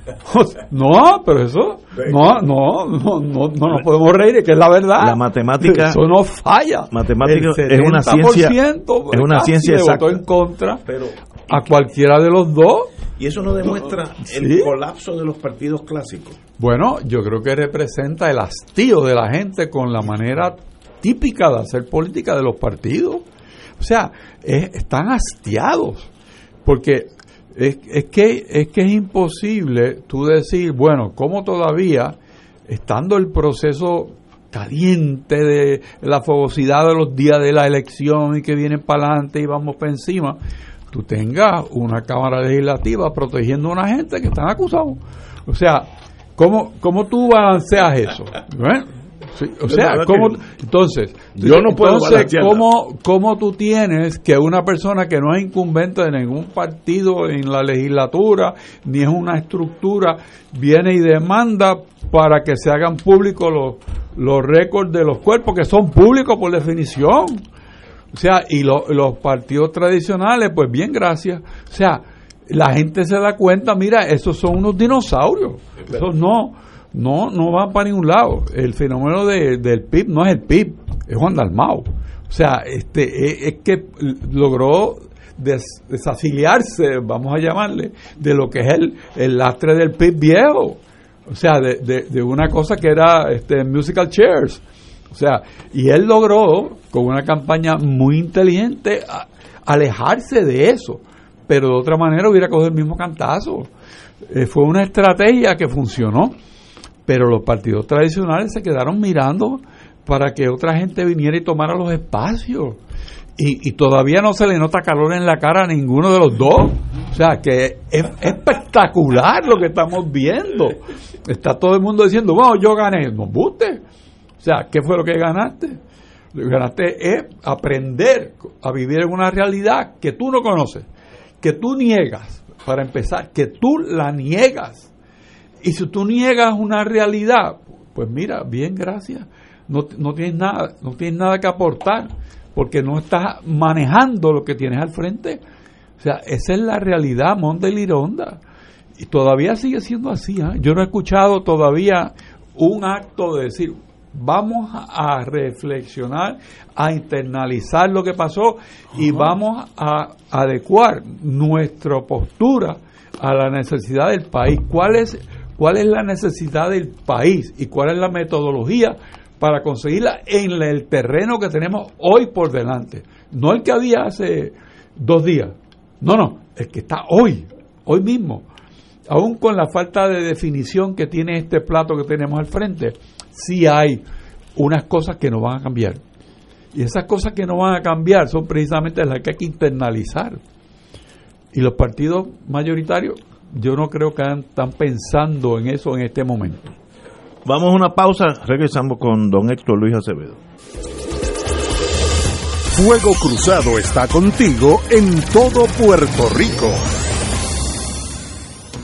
no, pero eso no, no, no, no, no nos podemos reír, que es la verdad. La matemática, eso no falla. Matemática es una ciencia, es una ciencia exacta. votó en contra pero, a cualquiera de los dos y eso no demuestra el colapso de los partidos clásicos. Bueno, yo creo que representa el hastío de la gente con la manera típica de hacer política de los partidos. O sea, están hastiados. Porque es, es, que, es que es imposible tú decir, bueno, ¿cómo todavía, estando el proceso caliente de la fogosidad de los días de la elección y que vienen para adelante y vamos para encima, tú tengas una Cámara Legislativa protegiendo a una gente que están acusados. O sea, ¿cómo, cómo tú balanceas eso? o sea, ¿cómo, entonces, yo no puedo entonces, ¿cómo, ¿cómo tú tienes que una persona que no es incumbente de ningún partido en la legislatura, ni es una estructura, viene y demanda para que se hagan públicos los, los récords de los cuerpos, que son públicos por definición? O sea, y los partidos tradicionales, pues bien, gracias. O sea, la gente se da cuenta, mira, esos son unos dinosaurios. Esos no, no, no van para ningún lado. El fenómeno de, del PIB no es el PIB, es Juan Dalmao. O sea, este, es, que logró desafiliarse, vamos a llamarle, de lo que es el, el lastre del PIB viejo. O sea, de, de, de una cosa que era este, musical chairs. O sea, y él logró, con una campaña muy inteligente, alejarse de eso. Pero de otra manera hubiera cogido el mismo cantazo. Eh, fue una estrategia que funcionó. Pero los partidos tradicionales se quedaron mirando para que otra gente viniera y tomara los espacios. Y, todavía no se le nota calor en la cara a ninguno de los dos. O sea, que es espectacular lo que estamos viendo. Está todo el mundo diciendo, bueno, yo gané. No, buste. O sea, ¿qué fue lo que ganaste? Lo que ganaste es aprender a vivir en una realidad que tú no conoces, que tú niegas, para empezar, que tú la niegas. Y si tú niegas una realidad, pues mira, bien, gracias. No, no, tienes nada, no tienes nada que aportar, porque no estás manejando lo que tienes al frente. O sea, esa es la realidad, Monte Lironda. Y todavía sigue siendo así. ¿ah? Yo no he escuchado todavía un acto de decir, vamos a reflexionar, a internalizar lo que pasó y vamos a adecuar nuestra postura a la necesidad del país. ¿Cuál es, cuál es la necesidad del país y cuál es la metodología para conseguirla en el terreno que tenemos hoy por delante? No el que había hace dos días. No, no, el que está hoy, hoy mismo. Aún con la falta de definición que tiene este plato que tenemos al frente sí hay unas cosas que no van a cambiar. Y esas cosas que no van a cambiar son precisamente las que hay que internalizar. Y los partidos mayoritarios, yo no creo que están pensando en eso en este momento. Vamos a una pausa, regresamos con don Héctor Luis Acevedo. Fuego Cruzado está contigo en todo Puerto Rico.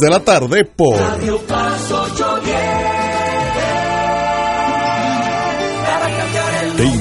de la tarde por Radio Paz 810.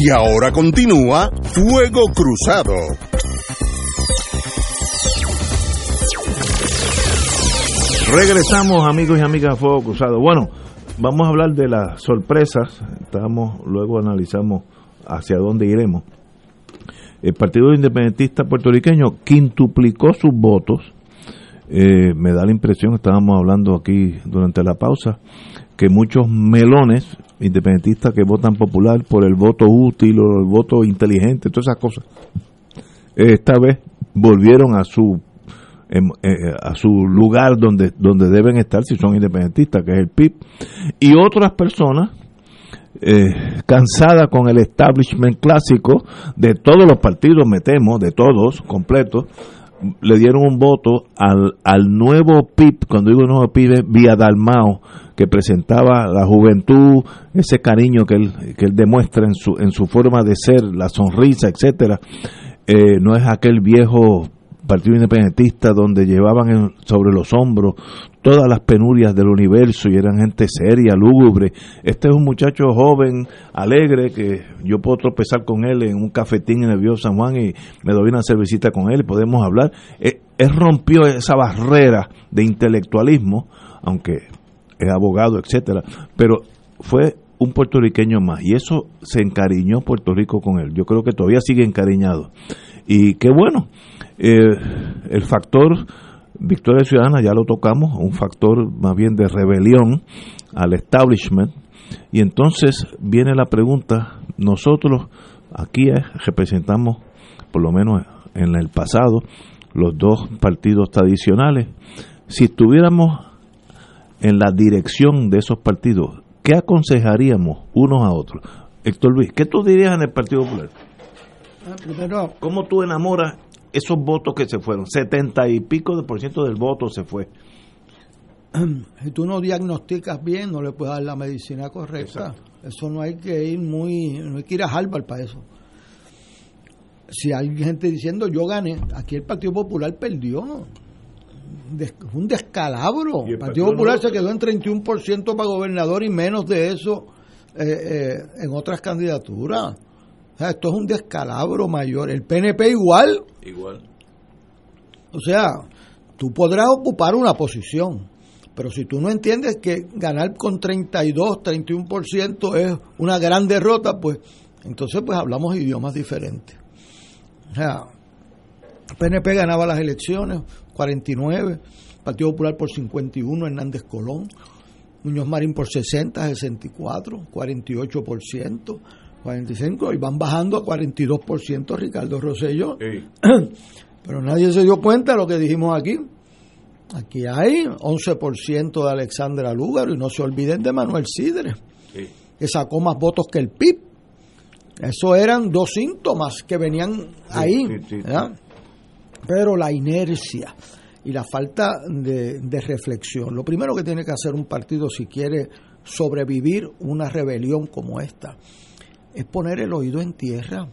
Y ahora continúa Fuego Cruzado. Regresamos amigos y amigas a Fuego Cruzado. Bueno, vamos a hablar de las sorpresas. Estamos, luego analizamos hacia dónde iremos. El Partido Independentista Puertorriqueño quintuplicó sus votos. Eh, me da la impresión, estábamos hablando aquí durante la pausa, que muchos melones independentistas que votan popular por el voto útil o el voto inteligente, todas esas cosas, esta vez volvieron a su em, eh, a su lugar donde donde deben estar si son independentistas, que es el PIB, y otras personas eh, cansadas con el establishment clásico de todos los partidos, metemos, de todos, completos, le dieron un voto al, al nuevo PIB, cuando digo nuevo PIB es Vía Dalmao, que presentaba la juventud, ese cariño que él, que él demuestra en su, en su forma de ser, la sonrisa, etcétera, eh, no es aquel viejo partido independentista donde llevaban sobre los hombros todas las penurias del universo y eran gente seria, lúgubre. Este es un muchacho joven, alegre, que yo puedo tropezar con él en un cafetín en el San Juan y me doy una cervecita con él y podemos hablar. Eh, él rompió esa barrera de intelectualismo, aunque es abogado, etcétera, pero fue un puertorriqueño más y eso se encariñó Puerto Rico con él. Yo creo que todavía sigue encariñado. Y qué bueno, eh, el factor Victoria Ciudadana ya lo tocamos, un factor más bien de rebelión al establishment. Y entonces viene la pregunta, nosotros aquí representamos, por lo menos en el pasado, los dos partidos tradicionales. Si estuviéramos en la dirección de esos partidos, ¿qué aconsejaríamos unos a otros? Héctor Luis, ¿qué tú dirías en el Partido Popular? Ah, primero, ¿Cómo tú enamoras esos votos que se fueron? Setenta y pico de por ciento del voto se fue. si tú no diagnosticas bien, no le puedes dar la medicina correcta. Eso no hay que ir muy, no hay que ir a Harvard para eso. Si hay gente diciendo yo gané, aquí el Partido Popular perdió. Des- un descalabro. El El Partido Popular se quedó en 31% para gobernador y menos de eso eh, eh, en otras candidaturas. O sea, esto es un descalabro mayor. El PNP igual. Igual. O sea, tú podrás ocupar una posición, pero si tú no entiendes que ganar con 32, 31% es una gran derrota, pues entonces pues hablamos idiomas diferentes. O sea, PNP ganaba las elecciones, 49, Partido Popular por 51, Hernández Colón, Muñoz Marín por 60, 64, 48%, 45, y van bajando a 42% Ricardo Rosselló. Pero nadie se dio cuenta de lo que dijimos aquí. Aquí hay 11% de Alexandra Lúgaro y no se olviden de Manuel Sidre, que sacó más votos que el PIB. Eso eran dos síntomas que venían ahí. Pero la inercia y la falta de, de, reflexión. Lo primero que tiene que hacer un partido si quiere sobrevivir una rebelión como esta es poner el oído en tierra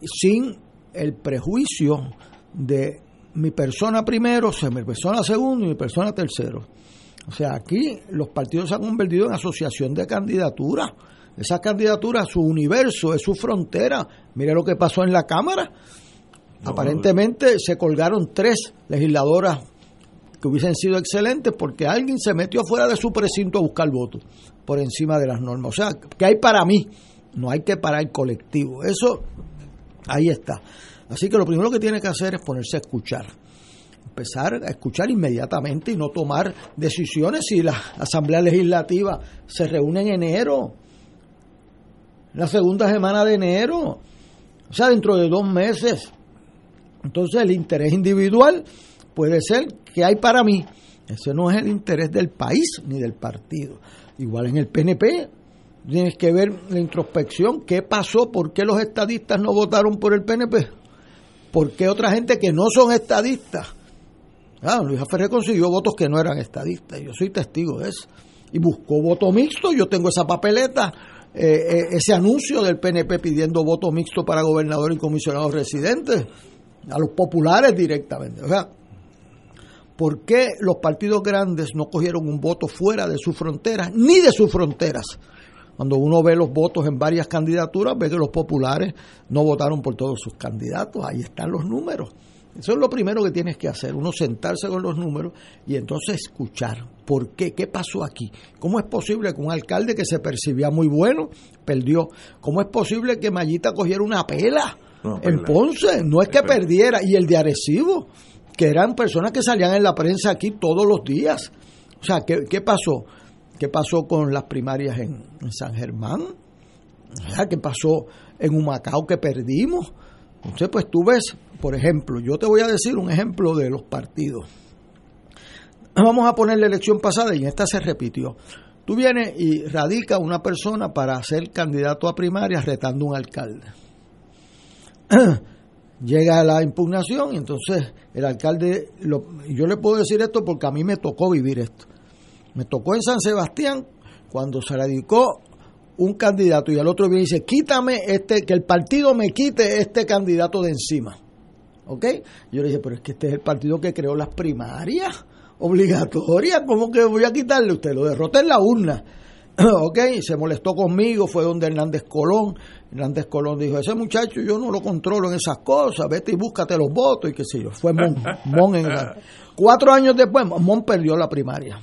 sin el prejuicio de mi persona primero, mi persona segundo y mi persona tercero. O sea, aquí los partidos se han convertido en asociación de candidaturas. Esa candidatura, su universo, es su frontera. Mire lo que pasó en la Cámara. Aparentemente se colgaron tres legisladoras que hubiesen sido excelentes porque alguien se metió fuera de su precinto a buscar votos por encima de las normas. O sea, ¿qué hay para mí? No hay que parar el colectivo. Eso, ahí está. Así que lo primero que tiene que hacer es ponerse a escuchar. Empezar a escuchar inmediatamente y no tomar decisiones si la Asamblea Legislativa se reúne en enero, la segunda semana de enero, o sea, dentro de dos meses. Entonces el interés individual puede ser que hay para mí. Ese no es el interés del país ni del partido. Igual en el PNP, tienes que ver la introspección, qué pasó, por qué los estadistas no votaron por el PNP, por qué otra gente que no son estadistas. Ah, Luis Ferrer consiguió votos que no eran estadistas, yo soy testigo de eso. Y buscó voto mixto, yo tengo esa papeleta, eh, eh, ese anuncio del PNP pidiendo voto mixto para gobernador y comisionados residentes, a los populares directamente. O sea, ¿por qué los partidos grandes no cogieron un voto fuera de sus fronteras, ni de sus fronteras? Cuando uno ve los votos en varias candidaturas, ve que los populares no votaron por todos sus candidatos. Ahí están los números. Eso es lo primero que tienes que hacer, uno sentarse con los números y entonces escuchar por qué, qué pasó aquí. ¿Cómo es posible que un alcalde que se percibía muy bueno perdió? ¿Cómo es posible que Mayita cogiera una pela en Ponce? No es que perdiera. Y el de Arecibo, que eran personas que salían en la prensa aquí todos los días. O sea, ¿qué, qué pasó? ¿Qué pasó con las primarias en, San Germán? ¿Qué pasó en Humacao que perdimos? Entonces, pues tú ves, por ejemplo, yo te voy a decir un ejemplo de los partidos. Vamos a poner la elección pasada y en esta se repitió. Tú vienes y radica una persona para ser candidato a primarias retando a un alcalde. Llega la impugnación y entonces el alcalde, yo le puedo decir esto porque a mí me tocó vivir esto. Me tocó en San Sebastián cuando se radicó un candidato y el otro viene y dice, quítame este, que el partido me quite este candidato de encima. ¿Ok? Yo le dije, pero es que este es el partido que creó las primarias obligatorias, ¿cómo que voy a quitarle usted? Lo derroté en la urna. ¿Ok? Se molestó conmigo, fue donde Hernández Colón. Hernández Colón dijo, ese muchacho yo no lo controlo en esas cosas, vete y búscate los votos y qué sé yo. Fue Mon. Mon en Cuatro años después, Mon perdió la primaria.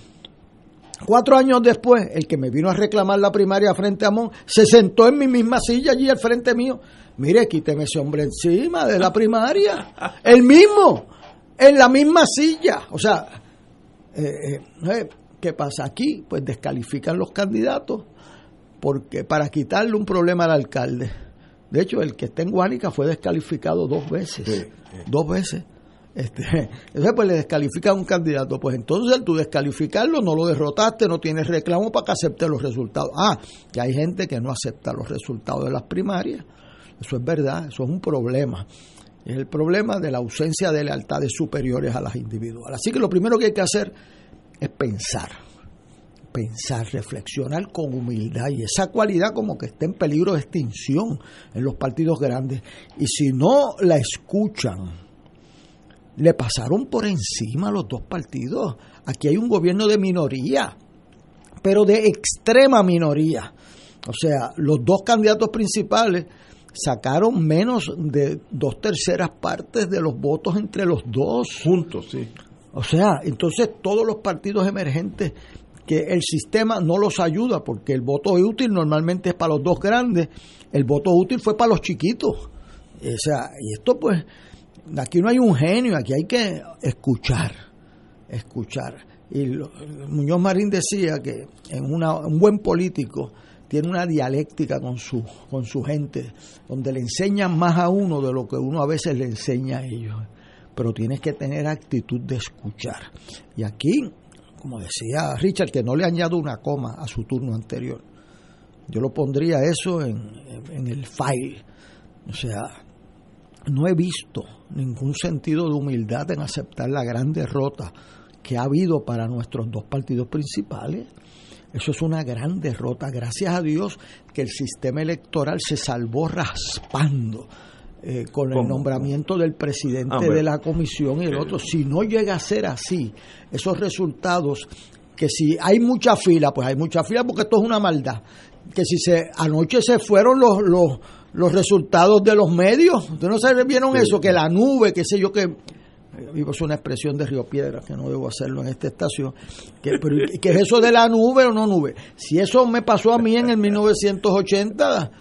Cuatro años después, el que me vino a reclamar la primaria frente a Mon se sentó en mi misma silla allí al frente mío. Mire, quíteme ese hombre encima de la primaria. El mismo, en la misma silla. O sea, eh, eh, eh, ¿qué pasa aquí? Pues descalifican los candidatos porque para quitarle un problema al alcalde. De hecho, el que está en Guánica fue descalificado dos veces. Dos veces. Este, pues le descalifica a un candidato. Pues entonces, tú descalificarlo, no lo derrotaste, no tienes reclamo para que acepte los resultados. Ah, que hay gente que no acepta los resultados de las primarias. Eso es verdad, eso es un problema. Es el problema de la ausencia de lealtades superiores a las individuales. Así que lo primero que hay que hacer es pensar. Pensar, reflexionar con humildad y esa cualidad como que está en peligro de extinción en los partidos grandes. Y si no la escuchan, le pasaron por encima a los dos partidos. Aquí hay un gobierno de minoría, pero de extrema minoría. O sea, los dos candidatos principales sacaron menos de dos terceras partes de los votos entre los dos. Juntos, sí. O sea, entonces todos los partidos emergentes que el sistema no los ayuda porque el voto útil normalmente es para los dos grandes, el voto útil fue para los chiquitos. O sea, y esto pues Aquí no hay un genio, aquí hay que escuchar, escuchar. Y Muñoz Marín decía que en una, un buen político tiene una dialéctica con su, con su gente, donde le enseñan más a uno de lo que uno a veces le enseña a ellos. Pero tienes que tener actitud de escuchar. Y aquí, como decía Richard, que no le añado una coma a su turno anterior. Yo lo pondría eso en, en el file. O sea, no he visto ningún sentido de humildad en aceptar la gran derrota que ha habido para nuestros dos partidos principales. Eso es una gran derrota. Gracias a Dios que el sistema electoral se salvó raspando eh, con el nombramiento del presidente ah, de la comisión y el otro. Si no llega a ser así, esos resultados, que si hay mucha fila, pues hay mucha fila porque esto es una maldad. Que si se anoche se fueron los, los, los resultados de los medios, ¿ustedes no se vieron eso? Que la nube, qué sé yo, que vivo es una expresión de Río Piedra, que no debo hacerlo en esta estación, que, que es eso de la nube o no nube. Si eso me pasó a mí en el 1980,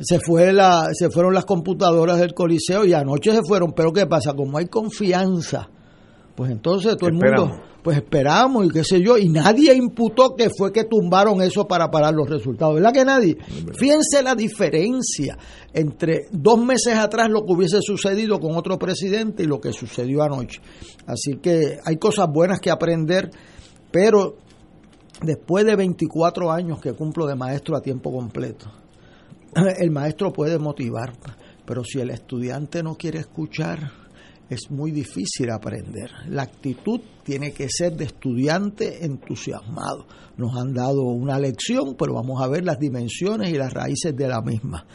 se, fue la, se fueron las computadoras del Coliseo y anoche se fueron, pero ¿qué pasa? Como hay confianza, pues entonces todo el mundo pues esperamos y qué sé yo, y nadie imputó que fue que tumbaron eso para parar los resultados, ¿verdad que nadie? Fíjense la diferencia entre dos meses atrás lo que hubiese sucedido con otro presidente y lo que sucedió anoche. Así que hay cosas buenas que aprender, pero después de 24 años que cumplo de maestro a tiempo completo, el maestro puede motivar, pero si el estudiante no quiere escuchar, es muy difícil aprender. La actitud tiene que ser de estudiante entusiasmado. Nos han dado una lección, pero vamos a ver las dimensiones y las raíces de la misma.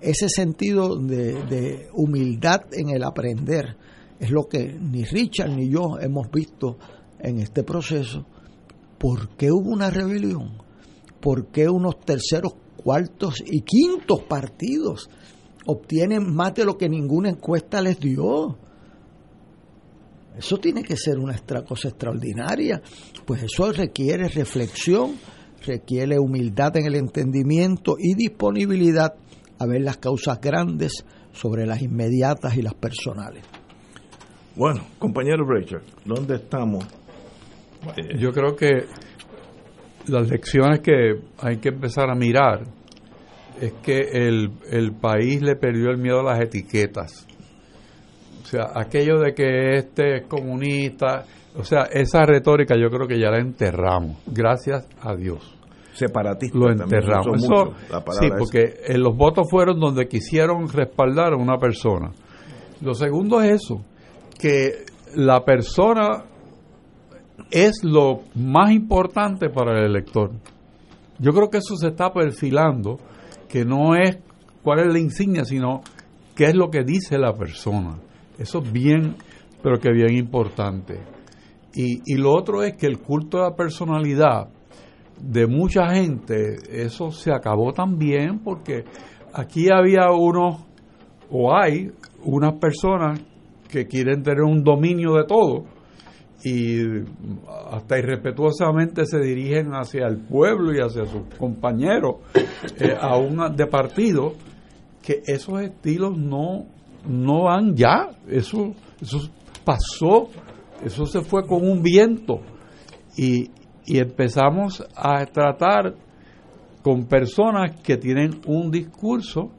Ese sentido de, humildad en el aprender es lo que ni Richard ni yo hemos visto en este proceso. ¿Por qué hubo una rebelión? ¿Por qué unos terceros, cuartos y quintos partidos obtienen más de lo que ninguna encuesta les dio? Eso tiene que ser una cosa extraordinaria. Pues eso requiere reflexión, requiere humildad en el entendimiento y disponibilidad a ver las causas grandes sobre las inmediatas y las personales. Bueno, compañero Richard, ¿dónde estamos? Eh, yo creo que las lecciones que hay que empezar a mirar es que el, el país le perdió el miedo a las etiquetas sea, aquello de que este es comunista, o sea, esa retórica yo creo que ya la enterramos, gracias a Dios. Separatista. Lo enterramos. sí, porque en los votos fueron donde quisieron respaldar a una persona. Lo segundo es eso, que la persona es lo más importante para el elector. Yo creo que eso se está perfilando, que no es cuál es la insignia, sino qué es lo que dice la persona. Eso es bien, pero que bien importante. Y, y lo otro es que el culto de la personalidad de mucha gente, eso se acabó también porque aquí había unos, o hay unas personas que quieren tener un dominio de todo y hasta irrespetuosamente se dirigen hacia el pueblo y hacia sus compañeros, eh, aún de partido, que esos estilos no no van ya, eso, eso pasó, eso se fue con un viento y, y empezamos a tratar con personas que tienen un discurso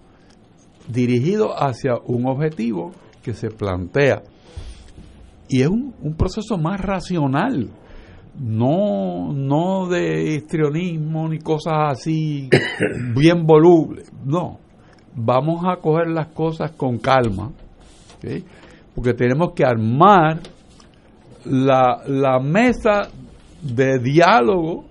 dirigido hacia un objetivo que se plantea. Y es un, un proceso más racional, no, no de histrionismo ni cosas así bien volubles, no vamos a coger las cosas con calma, porque tenemos que armar la, la mesa de diálogo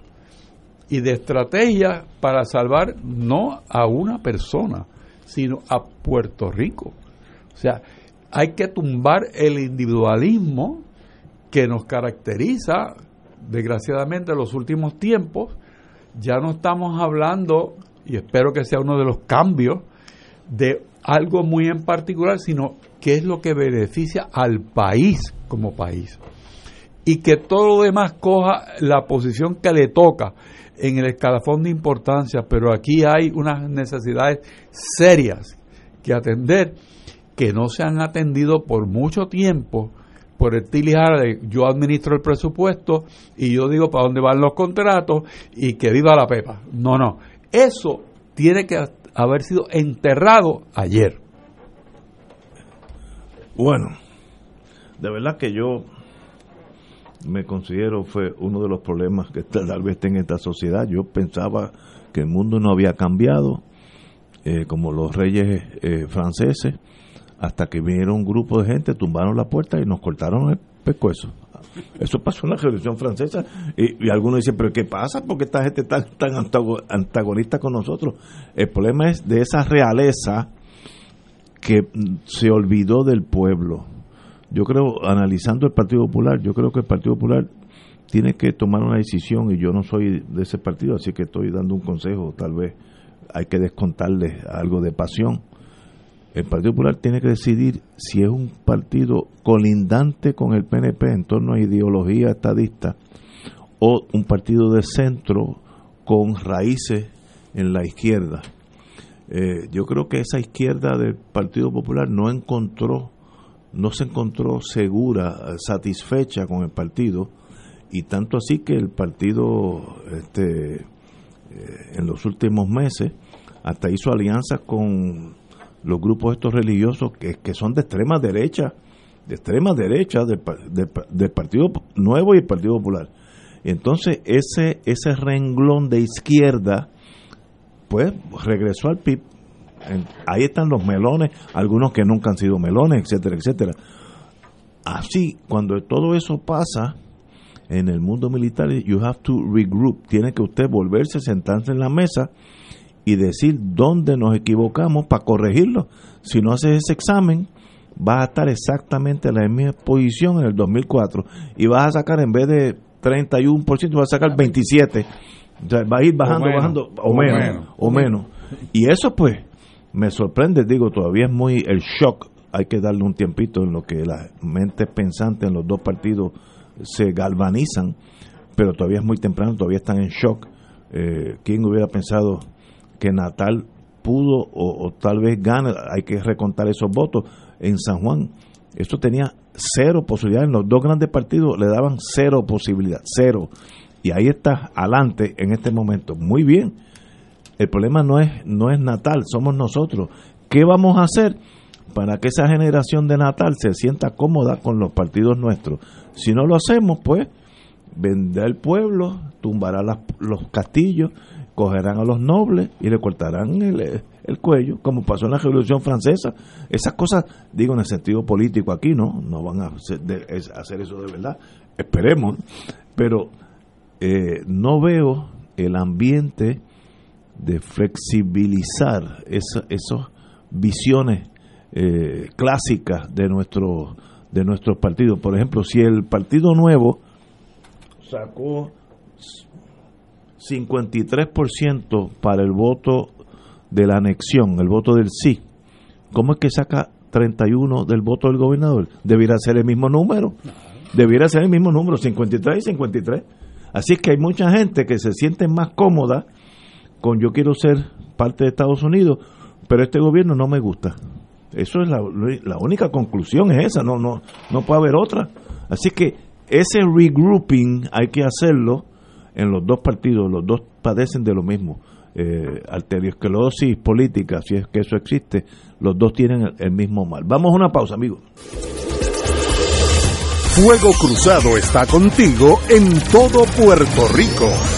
y de estrategia para salvar no a una persona, sino a Puerto Rico. O sea, hay que tumbar el individualismo que nos caracteriza, desgraciadamente, en los últimos tiempos. Ya no estamos hablando, y espero que sea uno de los cambios, de algo muy en particular, sino qué es lo que beneficia al país como país. Y que todo lo demás coja la posición que le toca en el escalafón de importancia, pero aquí hay unas necesidades serias que atender que no se han atendido por mucho tiempo por el tilijar de yo administro el presupuesto y yo digo para dónde van los contratos y que viva la pepa. No, no. Eso tiene que haber sido enterrado ayer. Bueno, de verdad que yo me considero fue uno de los problemas que tal vez en esta sociedad. Yo pensaba que el mundo no había cambiado, eh, como los reyes eh, franceses, hasta que vinieron un grupo de gente, tumbaron la puerta y nos cortaron el pescuezo. Eso pasó en la Revolución Francesa y, algunos dicen, pero ¿qué pasa? porque esta gente está tan antagonista con nosotros? El problema es de esa realeza que se olvidó del pueblo. Yo creo, analizando el Partido Popular, yo creo que el Partido Popular tiene que tomar una decisión y yo no soy de ese partido, así que estoy dando un consejo, tal vez hay que descontarle algo de pasión el Partido Popular tiene que decidir si es un partido colindante con el PNP en torno a ideología estadista o un partido de centro con raíces en la izquierda. Eh, yo creo que esa izquierda del Partido Popular no encontró, no se encontró segura, satisfecha con el partido, y tanto así que el partido este, eh, en los últimos meses hasta hizo alianzas con los grupos estos religiosos que, que son de extrema derecha, de extrema derecha del Partido Nuevo y el Partido Popular. Entonces ese, ese renglón de izquierda, pues regresó al PIB. ahí están los melones, algunos que nunca han sido melones, etcétera, etcétera. Así, cuando todo eso pasa en el mundo militar, you have to regroup. Tiene que usted volverse, sentarse en la mesa y decir dónde nos equivocamos para corregirlo. Si no haces ese examen, vas a estar exactamente en la misma posición en el 2004 y vas a sacar en vez de 31%, vas a sacar 27%. O sea, va a ir bajando, bajando, o, menos, o menos. Y eso pues me sorprende, digo, todavía es muy el shock, hay que darle un tiempito en lo que las mentes pensantes en los dos partidos se galvanizan, pero todavía es muy temprano, todavía están en shock. Eh, ¿Quién hubiera pensado que Natal pudo o, tal vez gane, hay que recontar esos votos en San Juan. Esto tenía cero posibilidades, en los dos grandes partidos le daban cero posibilidad, cero. Y ahí está, adelante en este momento. Muy bien. El problema no es, no es Natal, somos nosotros. ¿Qué vamos a hacer para que esa generación de Natal se sienta cómoda con los partidos nuestros? Si no lo hacemos, pues vendrá el pueblo, tumbará los castillos, cogerán a los nobles y le cortarán el, el, cuello, como pasó en la Revolución Francesa. Esas cosas, digo en el sentido político aquí, no, no van a hacer, eso de verdad, esperemos, pero eh, no veo el ambiente de flexibilizar esas visiones eh, clásicas de nuestro de nuestros partidos. Por ejemplo, si el Partido Nuevo sacó 53% para el voto de la anexión, el voto del sí. ¿Cómo es que saca 31 del voto del gobernador? Debiera ser el mismo número. Debiera ser el mismo número, 53 y 53. Así es que hay mucha gente que se siente más cómoda con yo quiero ser parte de Estados Unidos, pero este gobierno no me gusta. Eso es la, la única conclusión es esa, no no no puede haber otra. Así que ese regrouping hay que hacerlo en los dos partidos, los dos padecen de lo mismo. Eh, arteriosclerosis política, si es que eso existe, los dos tienen el mismo mal. Vamos a una pausa, amigos. Fuego Cruzado está contigo en todo Puerto Rico.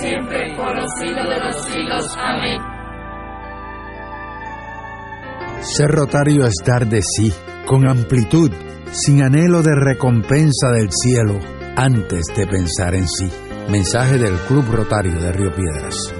siempre, por los siglos de los siglos. Amén. Ser rotario es dar de sí, con amplitud, sin anhelo de recompensa del cielo, antes de pensar en sí. Mensaje del Club Rotario de Río Piedras.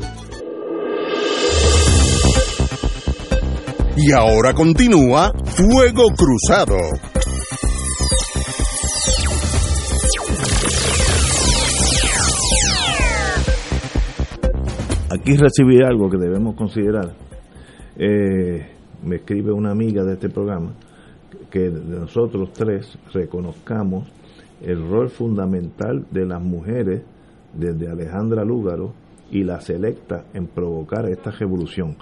Y ahora continúa Fuego Cruzado. Aquí recibí algo que debemos considerar. Eh, me escribe una amiga de este programa que nosotros tres reconozcamos el rol fundamental de las mujeres desde Alejandra Lúgaro y la selecta en provocar esta revolución.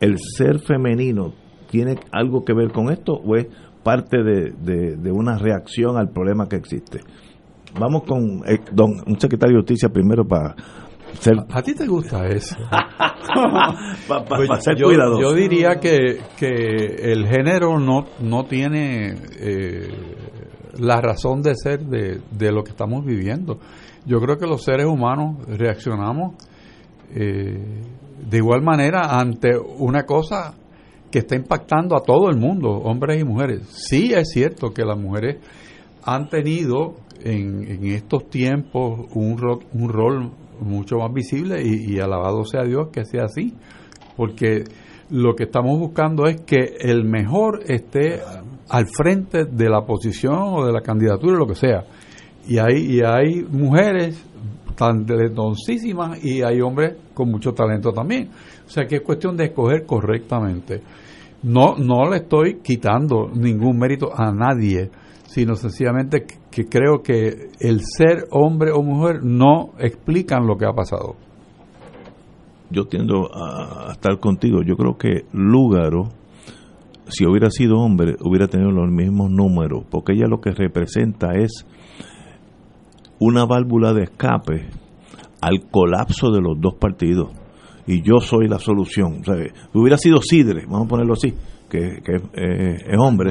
¿El ser femenino tiene algo que ver con esto o es parte de, de, de una reacción al problema que existe? Vamos con eh, don, un secretario de justicia primero para ser... ¿A, ti te gusta eso? para pa, Pues pa ser yo, cuidadoso. yo diría que, que el género no, no tiene eh, la razón de ser de, de lo que estamos viviendo. Yo creo que los seres humanos reaccionamos eh, de igual manera ante una cosa que está impactando a todo el mundo, hombres y mujeres. Sí es cierto que las mujeres han tenido en, estos tiempos un un rol mucho más visible y, y alabado sea Dios que sea así, porque lo que estamos buscando es que el mejor esté al frente de la posición o de la candidatura, lo que sea. Y hay, y hay mujeres talentosísimas y hay hombres con mucho talento también. O sea que es cuestión de escoger correctamente. No, no le estoy quitando ningún mérito a nadie, sino sencillamente que, que creo que el ser hombre o mujer no explican lo que ha pasado. Yo tiendo a, estar contigo. Yo creo que Lúgaro, si hubiera sido hombre, hubiera tenido los mismos números, porque ella lo que representa es una válvula de escape al colapso de los dos partidos. Y yo soy la solución. O sea, hubiera sido Sidre, vamos a ponerlo así, que, que eh, es hombre,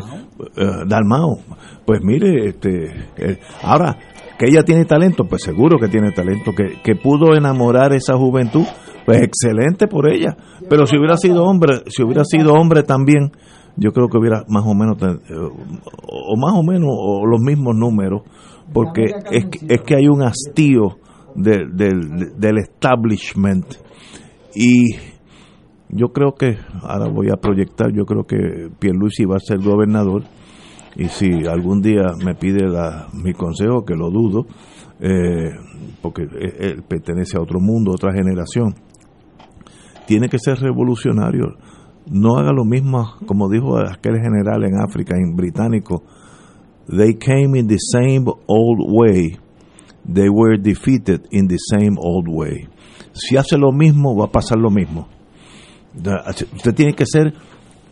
eh, Dalmao. Pues mire, este, eh, ahora que ella tiene talento, pues seguro que tiene talento, que, que pudo enamorar esa juventud, pues excelente por ella. Pero si hubiera sido hombre, si hubiera sido hombre también, yo creo que hubiera más o menos, eh, o más o menos, o los mismos números, porque es, es que hay un hastío del, del establishment y yo creo que, ahora voy a proyectar, yo creo que Pierluisi va a ser gobernador y si algún día me pide mi consejo, que lo dudo, eh, porque él pertenece a otro mundo, otra generación, tiene que ser revolucionario. No haga lo mismo, como dijo aquel general en África, en británico, they came in the same old way, they were defeated in the same old way. Si hace lo mismo, va a pasar lo mismo. Usted tiene que ser,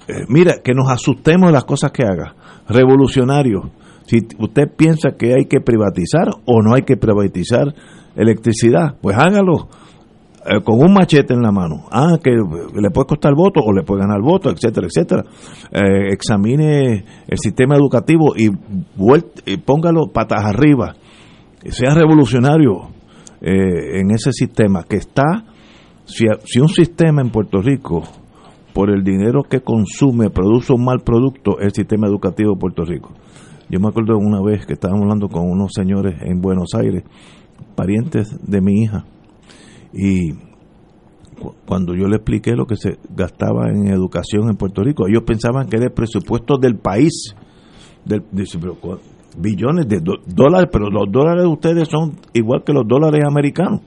eh, mira, que nos asustemos de las cosas que haga. Revolucionario. Si usted piensa que hay que privatizar o no hay que privatizar electricidad, pues hágalo eh, con un machete en la mano. Ah, que le puede costar voto o le puede ganar voto, etcétera, etcétera. Eh, examine el sistema educativo y, y póngalo patas arriba. Sea revolucionario en ese sistema que está si, un sistema en Puerto Rico, por el dinero que consume, produce un mal producto, el sistema educativo de Puerto Rico. Yo me acuerdo una vez que estábamos hablando con unos señores en Buenos Aires, parientes de mi hija, y cuando yo le expliqué lo que se gastaba en educación en Puerto Rico, ellos pensaban que era el presupuesto del país, del, billones de dólares, pero los dólares de ustedes son igual que los dólares americanos.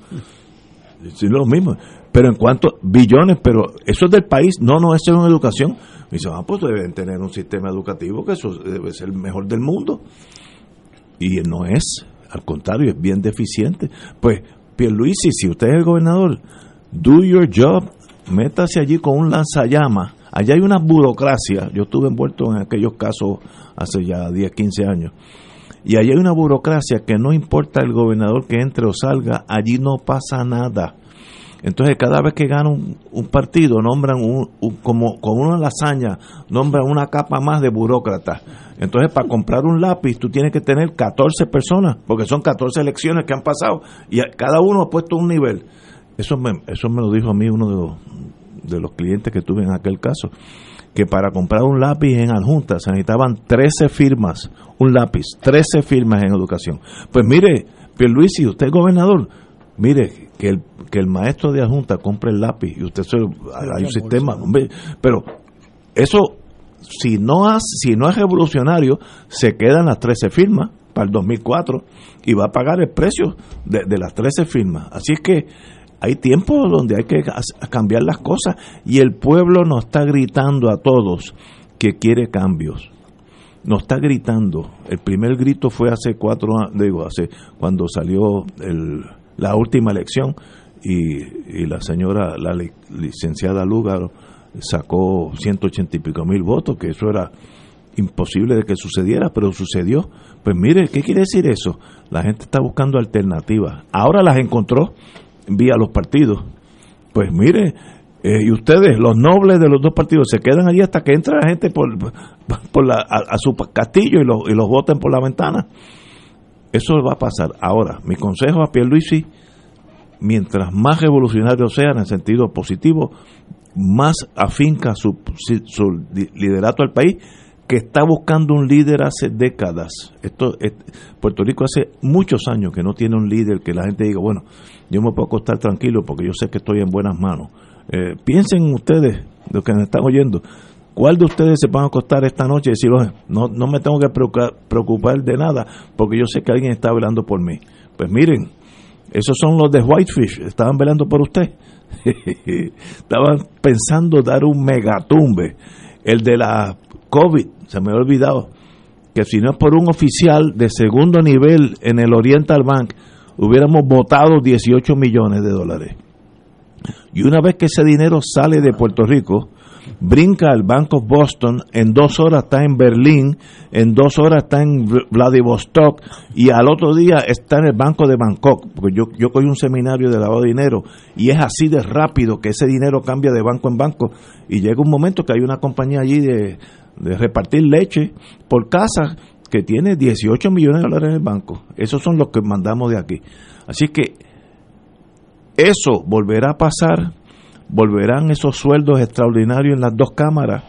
Es lo mismo. Pero en cuanto, billones, pero eso es del país, no, no, eso es una educación. Me dice, ah, pues deben tener un sistema educativo que eso debe ser el mejor del mundo. Y no es, al contrario, es bien deficiente. Pues, Pierluisi, si usted es el gobernador, do your job, métase allí con un lanzallamas. Allá hay una burocracia, yo estuve envuelto en aquellos casos hace ya 10, 15 años. Y allí hay una burocracia que no importa el gobernador que entre o salga, allí no pasa nada. Entonces, cada vez que gana un, partido, nombran un, como, como una lasaña, nombran una capa más de burócratas. Entonces, para comprar un lápiz, tú tienes que tener 14 personas, porque son 14 elecciones que han pasado, y cada uno ha puesto un nivel. Eso me, eso me lo dijo a mí uno de los, de los clientes que tuve en aquel caso, que para comprar un lápiz en adjunta se necesitaban 13 firmas, un lápiz, 13 firmas en educación. Pues mire, Pierluisi, usted es gobernador, mire, que el, que el maestro de adjunta compre el lápiz y usted se, hay un sistema, pero eso si no hace, si no es revolucionario, se quedan las 13 firmas para el 2004 y va a pagar el precio de, de las 13 firmas. Así es que hay tiempos donde hay que cambiar las cosas y el pueblo nos está gritando a todos que quiere cambios. Nos está gritando. El primer grito fue hace cuatro años, digo, hace cuando salió el, la última elección y, la señora, la licenciada Lúgaro, sacó 180 y pico mil votos, que eso era imposible de que sucediera, pero sucedió. Pues mire, ¿qué quiere decir eso? La gente está buscando alternativas. Ahora las encontró vía los partidos. Pues mire, eh, y ustedes, los nobles de los dos partidos, se quedan allí hasta que entra la gente por, por la, a, su castillo y, y los voten por la ventana. Eso va a pasar. Ahora, mi consejo a Pierluisi, mientras más revolucionario sea en el sentido positivo, más afinca su, su liderato al país, que está buscando un líder hace décadas. Esto, Puerto Rico hace muchos años que no tiene un líder que la gente diga, bueno, yo me puedo acostar tranquilo porque yo sé que estoy en buenas manos. Eh, piensen ustedes, los que me están oyendo, ¿Cuál de ustedes se van a acostar esta noche y decir, no, no me tengo que preocupar de nada porque yo sé que alguien está velando por mí? Pues miren, esos son los de Whitefish, estaban velando por usted. estaban pensando dar un megatumbe. El de la COVID, se me ha olvidado, que si no es por un oficial de segundo nivel en el Oriental Bank, hubiéramos votado 18 millones de dólares. Y una vez que ese dinero sale de Puerto Rico, brinca al Bank of Boston, en dos horas está en Berlín, en dos horas está en Vladivostok y al otro día está en el Banco de Bangkok, porque yo, yo cogí un seminario de lavado de dinero y es así de rápido que ese dinero cambia de banco en banco y llega un momento que hay una compañía allí de, de repartir leche por casa que tiene 18 millones de dólares en el banco. Esos son los que mandamos de aquí. Así que eso volverá a pasar volverán esos sueldos extraordinarios en las dos cámaras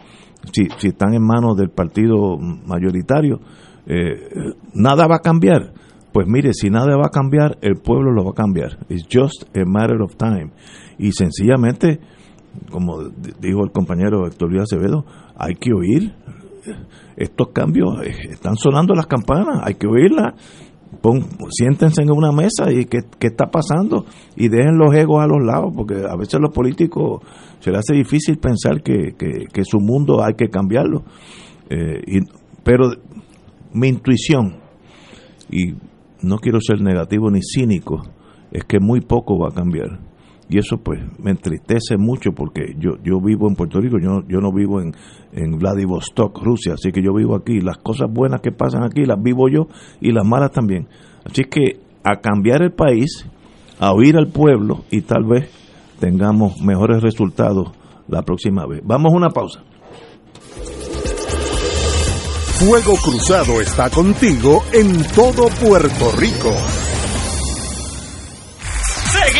si, si están en manos del partido mayoritario, eh, nada va a cambiar. Pues mire, si nada va a cambiar, el pueblo lo va a cambiar. It's just a matter of time. Y sencillamente, como dijo el compañero Héctor Luis Acevedo, hay que oír estos cambios. Están sonando las campanas, hay que oírlas. Siéntense en una mesa y qué, qué está pasando y dejen los egos a los lados, porque a veces los políticos se les hace difícil pensar que, que, su mundo hay que cambiarlo. Eh, y, pero mi intuición, y no quiero ser negativo ni cínico, es que muy poco va a cambiar. Y eso pues me entristece mucho porque yo, yo vivo en Puerto Rico, yo, yo no vivo en, en Vladivostok, Rusia, así que yo vivo aquí. Las cosas buenas que pasan aquí las vivo yo y las malas también. Así que a cambiar el país, a oír al pueblo y tal vez tengamos mejores resultados la próxima vez. Vamos a una pausa. Fuego Cruzado está contigo en todo Puerto Rico.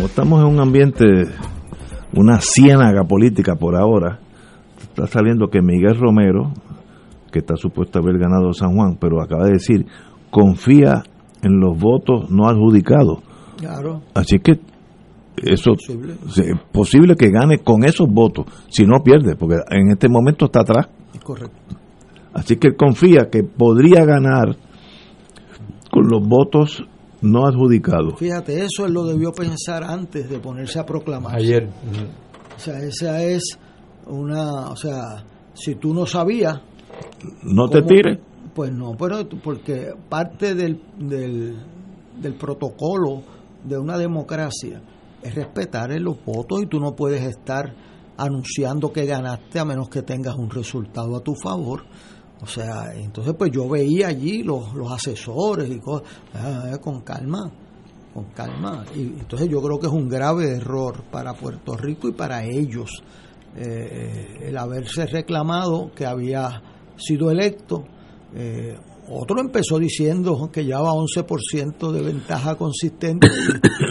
Como estamos en un ambiente, una ciénaga política por ahora, está saliendo que Miguel Romero, que está supuesto haber ganado San Juan, pero acaba de decir, confía en los votos no adjudicados. Claro. Así que eso es posible. que gane con esos votos, si no pierde, porque en este momento está atrás. Correcto. Así que él confía que podría ganar con los votos no adjudicado. Fíjate, eso él lo debió pensar antes de ponerse a proclamar. Ayer. O sea, esa es una, o sea, si tú no sabías... No te tires. Pues no, pero porque parte del, del, del protocolo de una democracia es respetar los votos y tú no puedes estar anunciando que ganaste a menos que tengas un resultado a tu favor. O sea, entonces pues yo veía allí los, los asesores y cosas, ah, con calma, con calma. Y entonces yo creo que es un grave error para Puerto Rico y para ellos eh, el haberse reclamado que había sido electo. Eh, otro empezó diciendo que llevaba 11% de ventaja consistente.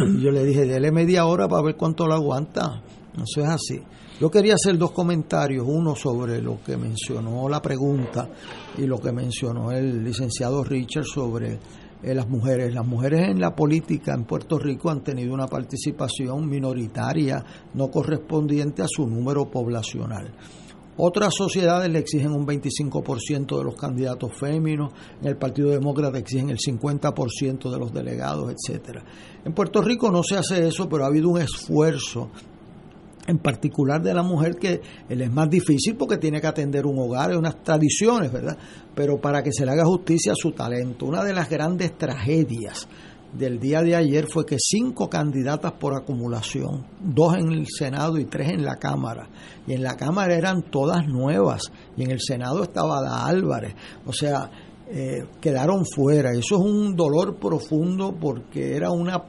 Y yo le dije, dele media hora para ver cuánto lo aguanta. Eso es así. Yo quería hacer dos comentarios, uno sobre lo que mencionó la pregunta y lo que mencionó el licenciado Richard sobre eh, las mujeres. Las mujeres en la política en Puerto Rico han tenido una participación minoritaria no correspondiente a su número poblacional. Otras sociedades le exigen un 25% de los candidatos féminos, en el Partido Demócrata exigen el 50% de los delegados, etcétera. En Puerto Rico no se hace eso, pero ha habido un esfuerzo en particular de la mujer que él es más difícil porque tiene que atender un hogar, unas tradiciones, ¿verdad? Pero para que se le haga justicia a su talento. Una de las grandes tragedias del día de ayer fue que cinco candidatas por acumulación, dos en el Senado y tres en la Cámara, y en la Cámara eran todas nuevas, y en el Senado estaba Da Álvarez, o sea, eh, quedaron fuera. Eso es un dolor profundo porque era una,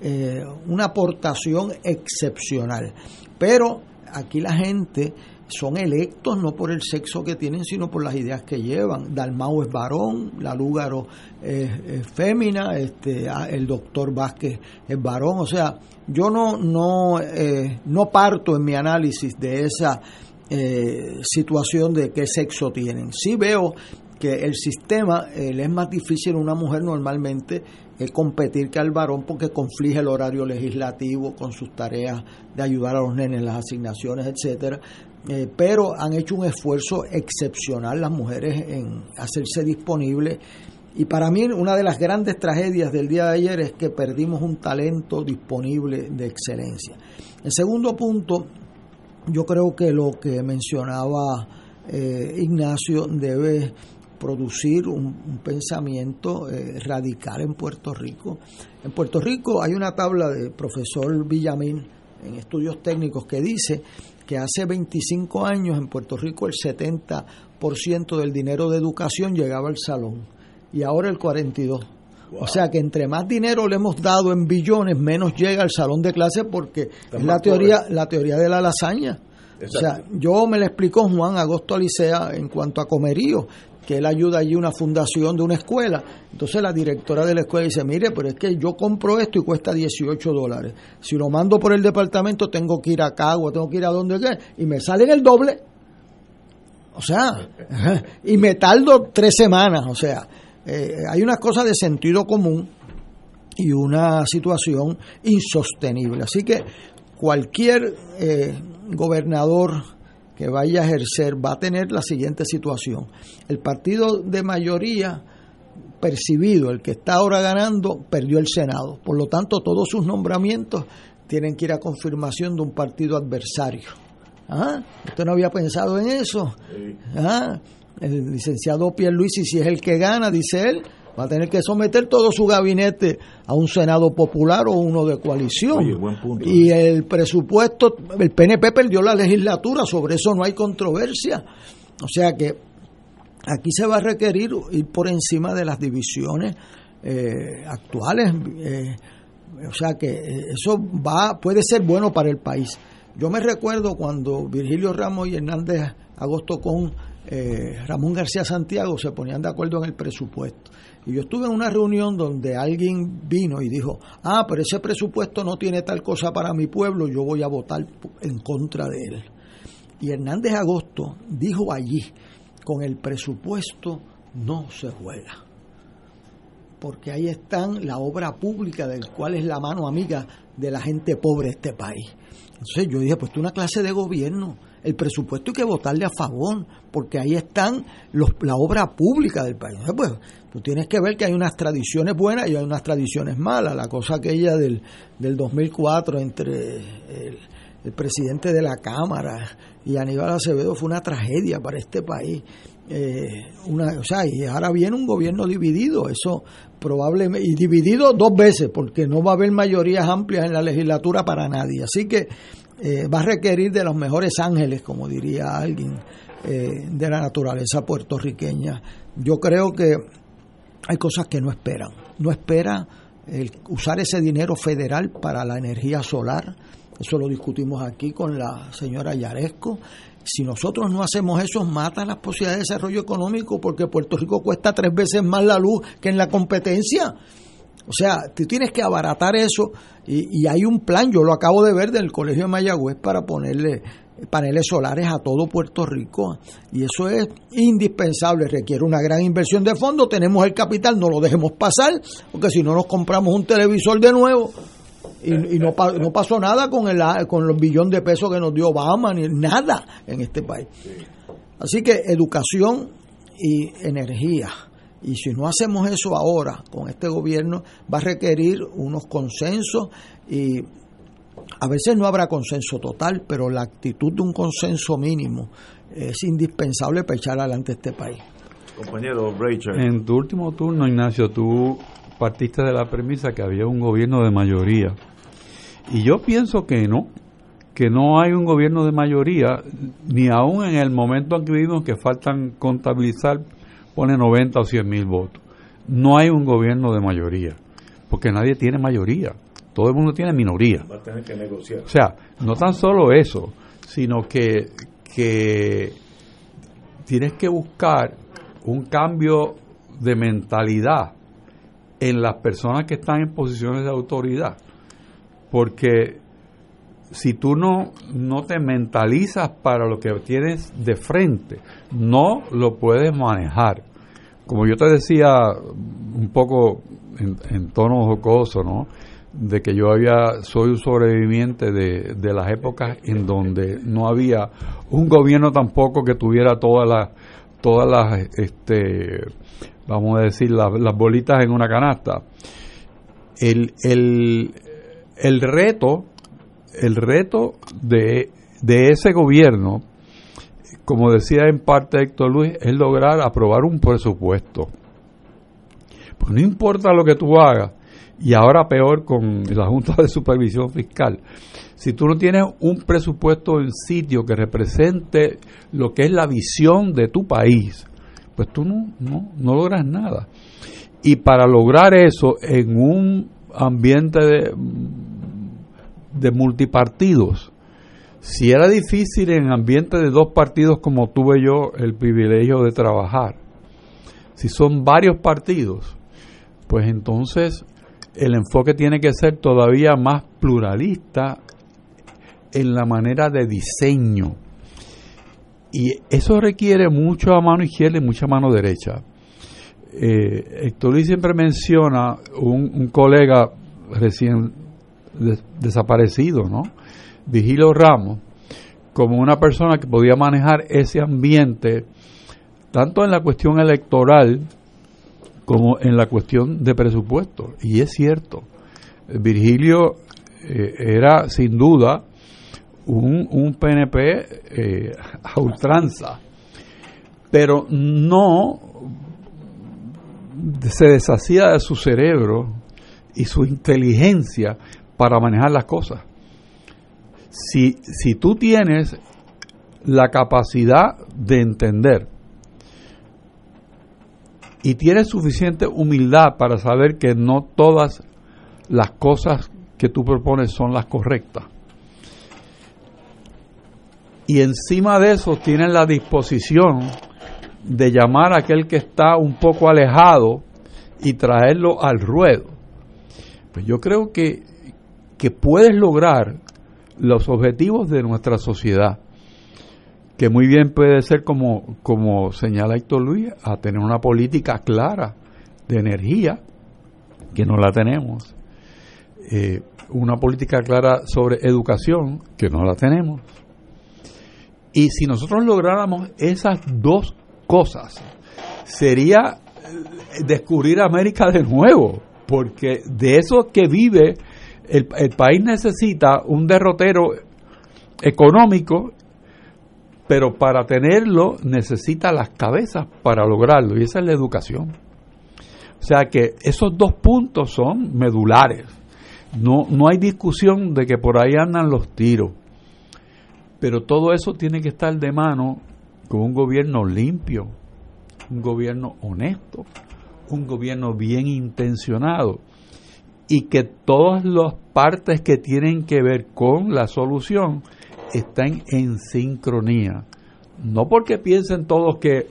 eh, una aportación excepcional. Pero aquí la gente son electos no por el sexo que tienen, sino por las ideas que llevan. Dalmau es varón, la Lúgaro es, fémina, este, el doctor Vázquez es varón. O sea, yo no, no, eh, no parto en mi análisis de esa eh, situación de qué sexo tienen. Sí veo que el sistema eh, le es más difícil a una mujer normalmente competir que al varón porque conflige el horario legislativo con sus tareas de ayudar a los nenes en las asignaciones, etcétera. Eh, pero han hecho un esfuerzo excepcional las mujeres en hacerse disponibles. Y para mí una de las grandes tragedias del día de ayer es que perdimos un talento disponible de excelencia. El segundo punto, yo creo que lo que mencionaba eh, Ignacio debe producir un, pensamiento eh, radical en Puerto Rico. En Puerto Rico hay una tabla de profesor Villamín en estudios técnicos que dice que hace 25 años en Puerto Rico el 70% del dinero de educación llegaba al salón y ahora el 42%. O sea que entre más dinero le hemos dado en billones, menos llega al salón de clase porque es la teoría, la teoría de la lasaña. O sea, yo me le explicó Juan Agosto Alicea en cuanto a comerío que él ayuda allí una fundación de una escuela. Entonces la directora de la escuela dice, mire, pero es que yo compro esto y cuesta 18 dólares. Si lo mando por el departamento tengo que ir a Cagua, tengo que ir a donde qué, y me salen el doble. O sea, y me tardo tres semanas. O sea, eh, hay unas cosas de sentido común y una situación insostenible. Así que cualquier eh, gobernador que vaya a ejercer va a tener la siguiente situación. El partido de mayoría percibido, el que está ahora ganando, perdió el Senado. Por lo tanto, todos sus nombramientos tienen que ir a confirmación de un partido adversario. ¿Ah? ¿Usted no había pensado en eso? ¿Ah? El licenciado Pierluisi, si es el que gana, dice él, va a tener que someter todo su gabinete a un Senado popular o uno de coalición. Y el presupuesto, el PNP perdió la legislatura, sobre eso no hay controversia. O sea que aquí se va a requerir ir por encima de las divisiones eh, actuales. Eh, o sea que eh, eso va puede ser bueno para el país. Yo me recuerdo cuando Virgilio Ramos y Hernández Agosto con Ramón García Santiago se ponían de acuerdo en el presupuesto. Yo estuve en una reunión donde alguien vino y dijo, ah, pero ese presupuesto no tiene tal cosa para mi pueblo, yo voy a votar en contra de él. Y Hernández Agosto dijo allí, con el presupuesto no se juega. Porque ahí están la obra pública del cual es la mano amiga de la gente pobre de este país. Entonces yo dije, pues tú una clase de gobierno el presupuesto hay que votarle a favor, porque ahí están los, la obra pública del país. Pues tú tienes que ver que hay unas tradiciones buenas y hay unas tradiciones malas. La cosa aquella del, del 2004 entre el, presidente de la Cámara y Aníbal Acevedo fue una tragedia para este país. Eh, una, o sea, y ahora viene un gobierno dividido, eso probablemente, y dividido dos veces, porque no va a haber mayorías amplias en la legislatura para nadie. Así que eh, va a requerir de los mejores ángeles, como diría alguien, eh, de la naturaleza puertorriqueña. Yo creo que hay cosas que no esperan. No espera el usar ese dinero federal para la energía solar. Eso lo discutimos aquí con la señora Yaresco. Si nosotros no hacemos eso, mata las posibilidades de desarrollo económico porque Puerto Rico cuesta tres veces más la luz que en la competencia. O sea, tú tienes que abaratar eso y, y, hay un plan, yo lo acabo de ver del Colegio de Mayagüez para ponerle paneles solares a todo Puerto Rico y eso es indispensable, requiere una gran inversión de fondos, tenemos el capital, no lo dejemos pasar, porque si no nos compramos un televisor de nuevo y, no, no, pasó nada con, el, con los billones de pesos que nos dio Obama, ni nada en este país. Así que educación y energía. Y si no hacemos eso ahora con este gobierno, va a requerir unos consensos y a veces no habrá consenso total, pero la actitud de un consenso mínimo es indispensable para echar adelante este país. Compañero Rachel. En tu último turno, Ignacio, tú partiste de la premisa que había un gobierno de mayoría. Y yo pienso que no, que no hay un gobierno de mayoría, ni aún en el momento en que vivimos que faltan contabilizar, pone 90 o 100 mil votos. No hay un gobierno de mayoría, porque nadie tiene mayoría todo el mundo tiene minoría. Va a tener que negociar. O sea, no tan solo eso, sino que, que tienes que buscar un cambio de mentalidad en las personas que están en posiciones de autoridad. Porque si tú no, no te mentalizas para lo que tienes de frente, no lo puedes manejar. Como yo te decía un poco en, en tono jocoso, ¿no? De que yo había soy un sobreviviente de, de las épocas en donde no había un gobierno tampoco que tuviera todas las todas las este vamos a decir las, las bolitas en una canasta. El, el, el reto el reto de, de ese gobierno como decía en parte Héctor Luis es lograr aprobar un presupuesto. Pues no importa lo que tú hagas y ahora peor con la Junta de Supervisión Fiscal. Si tú no tienes un presupuesto en sitio que represente lo que es la visión de tu país, pues tú no, no, no logras nada. Y para lograr eso en un ambiente de, de multipartidos, si era difícil en ambiente de dos partidos como tuve yo el privilegio de trabajar, si son varios partidos, pues entonces el enfoque tiene que ser todavía más pluralista en la manera de diseño. Y eso requiere mucho mano izquierda y mucha mano derecha. Eh, Héctor siempre menciona un, un colega recién desaparecido, ¿no? Vigilio Ramos, como una persona que podía manejar ese ambiente, tanto en la cuestión electoral como en la cuestión de presupuesto. Y es cierto, Virgilio eh, era sin duda un, un PNP eh, a ultranza, pero no se deshacía de su cerebro y su inteligencia para manejar las cosas. Si, si tú tienes la capacidad de entender y tienes suficiente humildad para saber que no todas las cosas que tú propones son las correctas. Y encima de eso tienes la disposición de llamar a aquel que está un poco alejado y traerlo al ruedo. Pues yo creo que, que puedes lograr los objetivos de nuestra sociedad que muy bien puede ser como, como señala Héctor Luis, a tener una política clara de energía, que no la tenemos, eh, una política clara sobre educación, que no la tenemos. Y si nosotros lográramos esas dos cosas, sería eh, descubrir América de nuevo, porque de eso que vive, el, el país necesita un derrotero económico pero para tenerlo necesita las cabezas para lograrlo y esa es la educación. O sea que esos dos puntos son medulares. No, no hay discusión de que por ahí andan los tiros. Pero todo eso tiene que estar de mano con un gobierno limpio, un gobierno honesto, un gobierno bien intencionado y que todas las partes que tienen que ver con la solución están en sincronía. No porque piensen todos que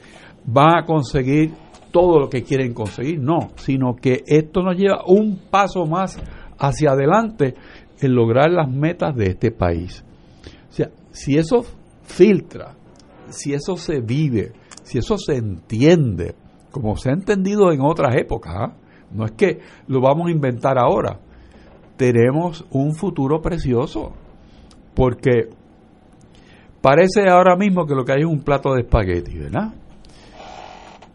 van a conseguir todo lo que quieren conseguir, no, sino que esto nos lleva un paso más hacia adelante en lograr las metas de este país. O sea, si eso filtra, si eso se vive, si eso se entiende, como se ha entendido en otras épocas, ¿ah? no es que lo vamos a inventar ahora, tenemos un futuro precioso, porque parece ahora mismo que lo que hay es un plato de espagueti, ¿verdad?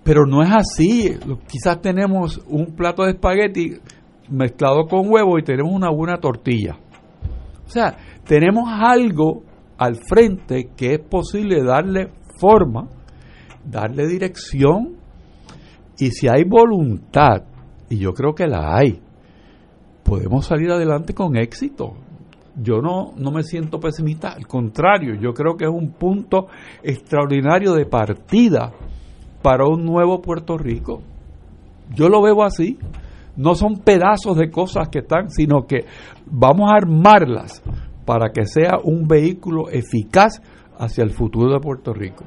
Pero no es así, quizás tenemos un plato de espagueti mezclado con huevo y tenemos una buena tortilla. O sea, tenemos algo al frente que es posible darle forma, darle dirección y si hay voluntad, y yo creo que la hay, podemos salir adelante con éxito. Yo no, no me siento pesimista, al contrario, yo creo que es un punto extraordinario de partida para un nuevo Puerto Rico. Yo lo veo así. No son pedazos de cosas que están, sino que vamos a armarlas para que sea un vehículo eficaz hacia el futuro de Puerto Rico.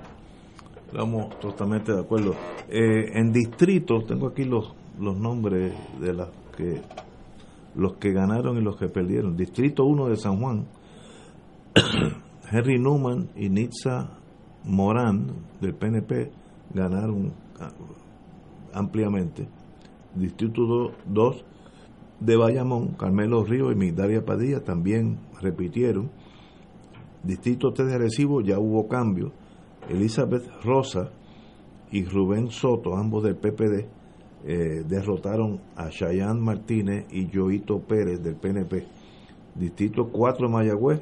Estamos totalmente de acuerdo. Eh, en distritos, tengo aquí los, los nombres de las que los que ganaron y los que perdieron. Distrito 1 de San Juan, Henry Newman y Nitza Morán del PNP ganaron ah, ampliamente. Distrito 2 de Bayamón, Carmelo Río y Migdalia Padilla también repitieron. Distrito 3 de Recibo ya hubo cambio. Elizabeth Rosa y Rubén Soto, ambos del PPD, eh, derrotaron a Chayán Martínez y Joito Pérez del PNP. Distrito 4 de Mayagüez,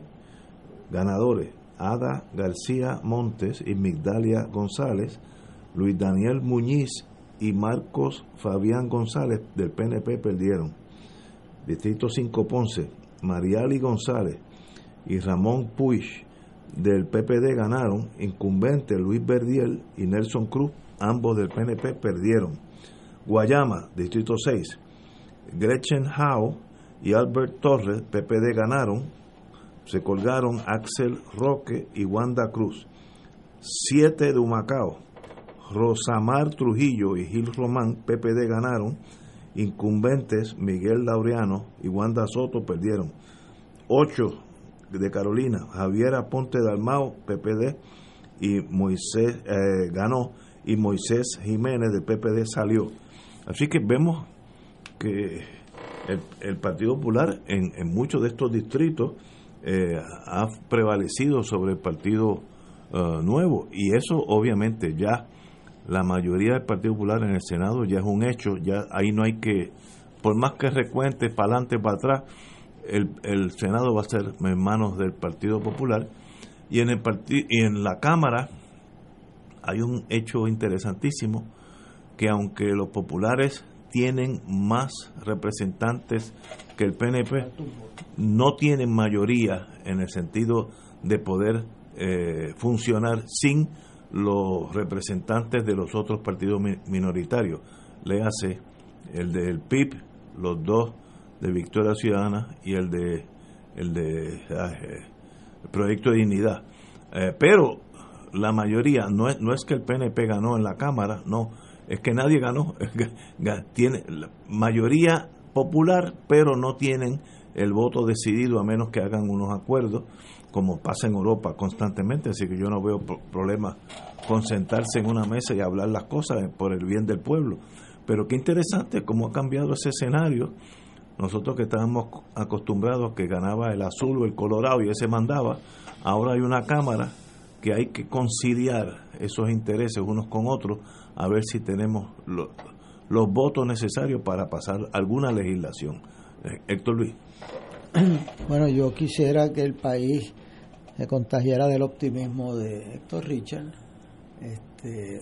ganadores Ada García Montes y Migdalia González, Luis Daniel Muñiz y Marcos Fabián González del PNP perdieron. Distrito 5 Ponce, Mariali González y Ramón Puig del PPD ganaron, incumbente Luis Verdiel y Nelson Cruz, ambos del PNP, perdieron. Guayama, Distrito 6, Gretchen Howe y Albert Torres, PPD ganaron, se colgaron Axel Roque y Wanda Cruz. Siete de Humacao, Rosamar Trujillo y Gil Román, PPD ganaron, incumbentes Miguel Laureano y Wanda Soto perdieron. Ocho de Carolina, Javier Aponte Dalmao, PPD, y Moisés eh, ganó, y Moisés Jiménez del PPD salió. Así que vemos que el, Partido Popular en, muchos de estos distritos eh, ha prevalecido sobre el Partido eh, Nuevo, y eso obviamente ya la mayoría del Partido Popular en el Senado ya es un hecho, ya ahí no hay que, por más que recuente para adelante, para atrás, el, Senado va a ser en manos del Partido Popular. Y en, el y en la Cámara hay un hecho interesantísimo que aunque los populares tienen más representantes que el PNP, no tienen mayoría en el sentido de poder eh, funcionar sin los representantes de los otros partidos minoritarios. Le hace el del PIB, los dos de Victoria Ciudadana y el de el de ah, eh, Proyecto de Dignidad. Eh, pero la mayoría, no es, no es que el PNP ganó en la Cámara, no, es que nadie ganó, tiene mayoría popular, pero no tienen el voto decidido a menos que hagan unos acuerdos, como pasa en Europa constantemente, así que yo no veo problema con sentarse en una mesa y hablar las cosas por el bien del pueblo. Pero qué interesante cómo ha cambiado ese escenario nosotros que estábamos acostumbrados que ganaba el azul o el colorado y ese mandaba, ahora hay una Cámara que hay que conciliar esos intereses unos con otros a ver si tenemos los, votos necesarios para pasar alguna legislación. Eh, Héctor Luis. Bueno, yo quisiera que el país se contagiara del optimismo de Héctor Richard. Este,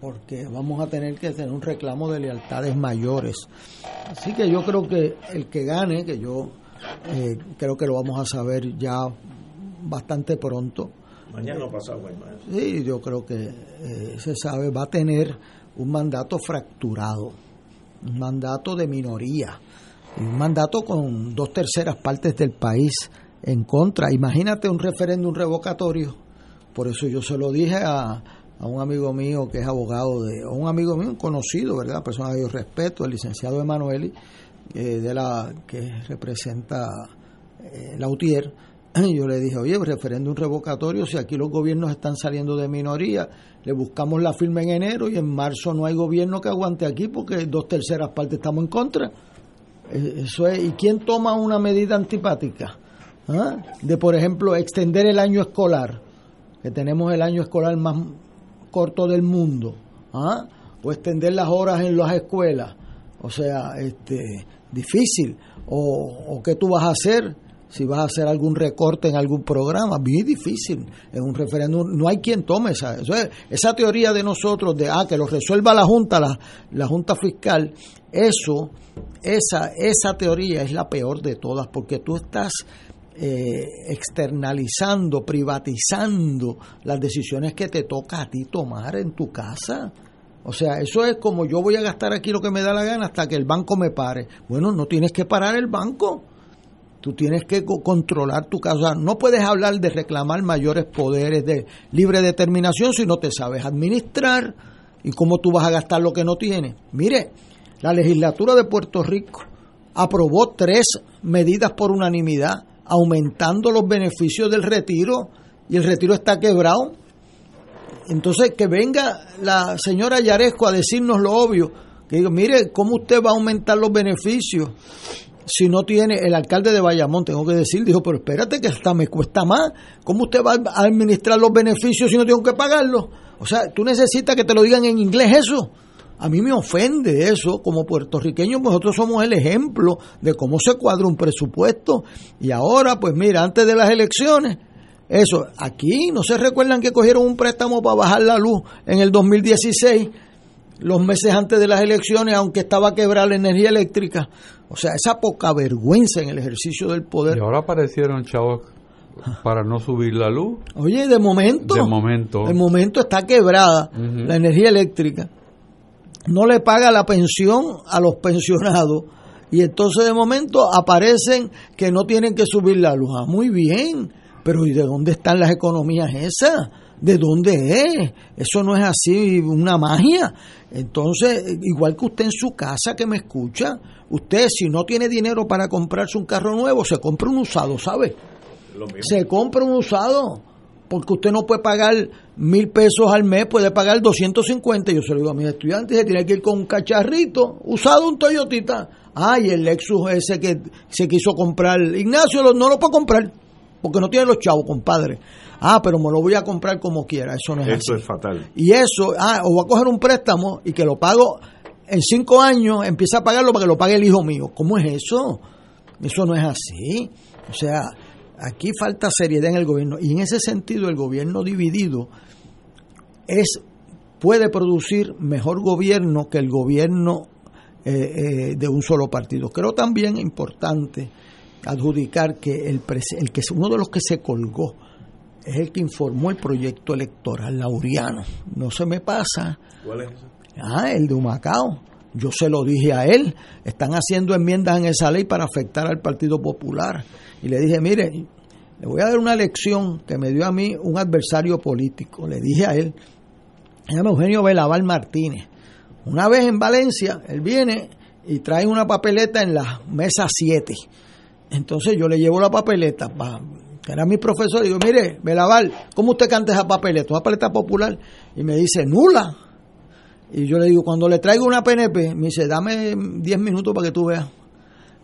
porque vamos a tener que tener un reclamo de lealtades mayores. Así que yo creo que el que gane, que yo eh, creo que lo vamos a saber ya bastante pronto, Mañana o pasado, Sí, yo creo que eh, se sabe, va a tener un mandato fracturado, un mandato de minoría, un mandato con dos terceras partes del país en contra. Imagínate un referéndum revocatorio. Por eso yo se lo dije a, a un amigo mío que es abogado, de, o un amigo mío, un conocido, ¿verdad? Persona que yo respeto, el licenciado Emanueli, eh, de la que representa eh, Lautier. Yo le dije, oye, referéndum revocatorio, si aquí los gobiernos están saliendo de minoría, le buscamos la firma en enero y en marzo no hay gobierno que aguante aquí porque dos terceras partes estamos en contra. Eh, eso es, ¿y quién toma una medida antipática? ¿Ah? De, por ejemplo, extender el año escolar, que tenemos el año escolar más corto del mundo, ¿ah? o extender las horas en las escuelas, o sea, este, difícil, o, o qué tú vas a hacer si vas a hacer algún recorte en algún programa, bien difícil, en un referéndum, no hay quien tome esa, esa teoría de nosotros de, ah, que lo resuelva la Junta, la, la Junta Fiscal, eso, esa, esa teoría es la peor de todas, porque tú estás eh, externalizando, privatizando las decisiones que te toca a ti tomar en tu casa. O sea, eso es como yo voy a gastar aquí lo que me da la gana hasta que el banco me pare. Bueno, no tienes que parar el banco. Tú tienes que controlar tu casa. no puedes hablar de reclamar mayores poderes de libre determinación si no te sabes administrar y cómo tú vas a gastar lo que no tienes. Mire, la legislatura de Puerto Rico aprobó tres medidas por unanimidad aumentando los beneficios del retiro y el retiro está quebrado. Entonces, que venga la señora Yaresco a decirnos lo obvio, que digo, mire, ¿cómo usted va a aumentar los beneficios si no tiene el alcalde de Bayamón? Tengo que decir, dijo, pero espérate que hasta me cuesta más. ¿Cómo usted va a administrar los beneficios si no tengo que pagarlos? O sea, tú necesitas que te lo digan en inglés eso. A mí me ofende eso, como puertorriqueños nosotros somos el ejemplo de cómo se cuadra un presupuesto. Y ahora, pues mira, antes de las elecciones, eso, aquí no se recuerdan que cogieron un préstamo para bajar la luz en el 2016, los meses antes de las elecciones, aunque estaba quebrada la energía eléctrica. O sea, esa poca vergüenza en el ejercicio del poder. Y ahora aparecieron chavos para no subir la luz. Oye, de momento. De momento. De momento está quebrada la energía eléctrica no le paga la pensión a los pensionados y entonces de momento aparecen que no tienen que subir la luz. Ah, muy bien, pero ¿y de dónde están las economías esas? ¿De dónde es? Eso no es así una magia. Entonces, igual que usted en su casa que me escucha, usted si no tiene dinero para comprarse un carro nuevo, se compra un usado, ¿sabe? Se compra un usado porque usted no puede pagar mil pesos al mes, puede pagar 250. Yo se lo digo a mis estudiantes, se tiene que ir con un cacharrito, usado un Toyotita. Ay, el Lexus ese que se quiso comprar, Ignacio no lo puede comprar, porque no tiene los chavos, compadre. Ah, pero me lo voy a comprar como quiera, eso no es Eso es fatal. Y eso, ah, o voy a coger un préstamo y que lo pago en cinco años, empieza a pagarlo para que lo pague el hijo mío. ¿Cómo es eso? Eso no es así. O sea, Aquí falta seriedad en el gobierno y en ese sentido el gobierno dividido es puede producir mejor gobierno que el gobierno eh, eh, de un solo partido. Creo también importante adjudicar que el, el que uno de los que se colgó es el que informó el proyecto electoral lauriano. No se me pasa. ¿Cuál es Ah, el de Humacao. Yo se lo dije a él. Están haciendo enmiendas en esa ley para afectar al Partido Popular y le dije, mire, le voy a dar una lección que me dio a mí un adversario político. Le dije a él, se llama Eugenio Belaval Martínez. Una vez en Valencia, él viene y trae una papeleta en la mesa 7. Entonces yo le llevo la papeleta, para, era mi profesor, y digo, mire, Belaval, ¿cómo usted canta esa papeleta? Una papeleta popular. Y me dice, nula. Y yo le digo, cuando le traigo una PNP, me dice, dame 10 minutos para que tú veas.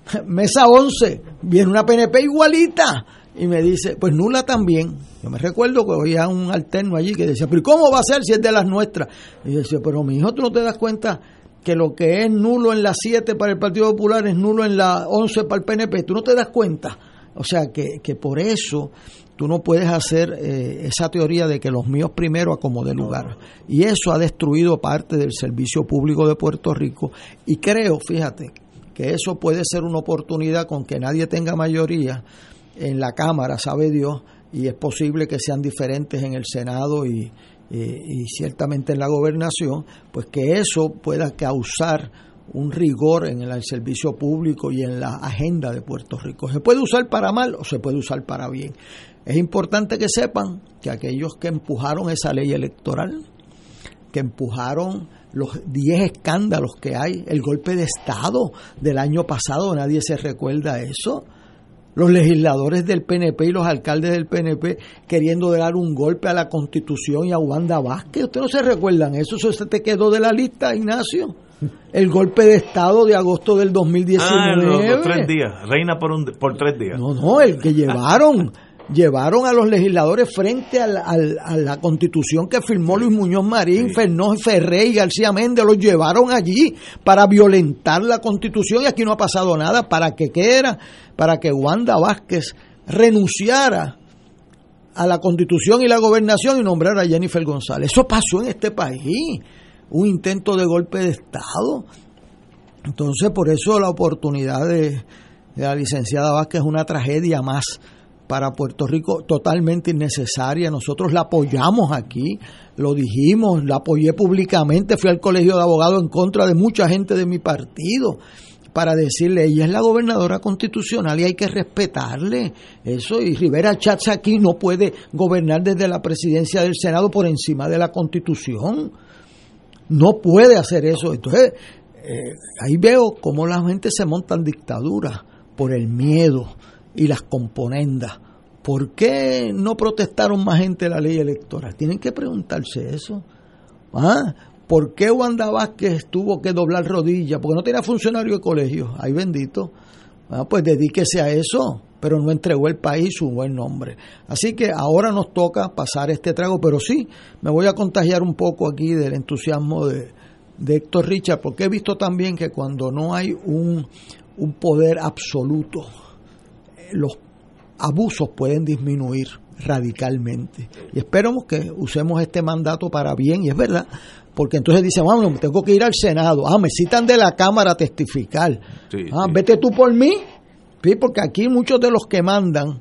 mesa 11, viene una PNP igualita. Y me dice, pues nula también. Yo me recuerdo que había un alterno allí que decía, pero ¿cómo va a ser si es de las nuestras? Y decía, pero mi hijo, ¿tú no te das cuenta que lo que es nulo en la 7 para el Partido Popular es nulo en la 11 para el PNP? ¿Tú no te das cuenta? O sea, que, que por eso tú no puedes hacer eh, esa teoría de que los míos primero acomode lugar. Y eso ha destruido parte del servicio público de Puerto Rico. Y creo, fíjate, que eso puede ser una oportunidad con que nadie tenga mayoría en la Cámara, sabe Dios, y es posible que sean diferentes en el Senado y, y ciertamente en la gobernación, pues que eso pueda causar un rigor en el servicio público y en la agenda de Puerto Rico. Se puede usar para mal o se puede usar para bien. Es importante que sepan que aquellos que empujaron esa ley electoral, que empujaron los 10 escándalos que hay, el golpe de Estado del año pasado, nadie se recuerda eso. Los legisladores del PNP y los alcaldes del PNP queriendo dar un golpe a la Constitución y a Wanda Vázquez. ¿Ustedes no se recuerdan eso? ¿Eso se te quedó de la lista, Ignacio? El golpe de Estado de agosto del 2019. Ah, tres días. Reina por, un, por tres días. No, no, el que llevaron llevaron a los legisladores frente a la, constitución que firmó Luis Muñoz Marín, Fernó Ferré y García Méndez, los llevaron allí para violentar la constitución y aquí no ha pasado nada. ¿Para que qué era? Para que Wanda Vázquez renunciara a la constitución y la gobernación y nombrara a Jennifer González. Eso pasó en este país, un intento de golpe de Estado. Entonces, por eso la oportunidad de, la licenciada Vázquez es una tragedia más para Puerto Rico totalmente innecesaria. Nosotros la apoyamos aquí, lo dijimos, la apoyé públicamente, fui al colegio de abogados en contra de mucha gente de mi partido para decirle, ella es la gobernadora constitucional y hay que respetarle eso. Y Rivera Chats aquí no puede gobernar desde la presidencia del Senado por encima de la constitución. No puede hacer eso. Entonces, eh, ahí veo cómo la gente se monta en dictadura por el miedo y las componendas. ¿Por qué no protestaron más gente la ley electoral? Tienen que preguntarse eso. ¿Ah? ¿Por qué Wanda Vázquez tuvo que doblar rodillas? Porque no tenía funcionario de colegio. Ay bendito. Ah, pues dedíquese a eso, pero no entregó el país su buen nombre. Así que ahora nos toca pasar este trago, pero sí, me voy a contagiar un poco aquí del entusiasmo de, de Héctor Richard, porque he visto también que cuando no hay un, un poder absoluto, los abusos pueden disminuir radicalmente. Y esperamos que usemos este mandato para bien, y es verdad, porque entonces dicen, bueno, tengo que ir al Senado, ah, me citan de la Cámara a testificar, ah, vete tú por mí, porque aquí muchos de los que mandan,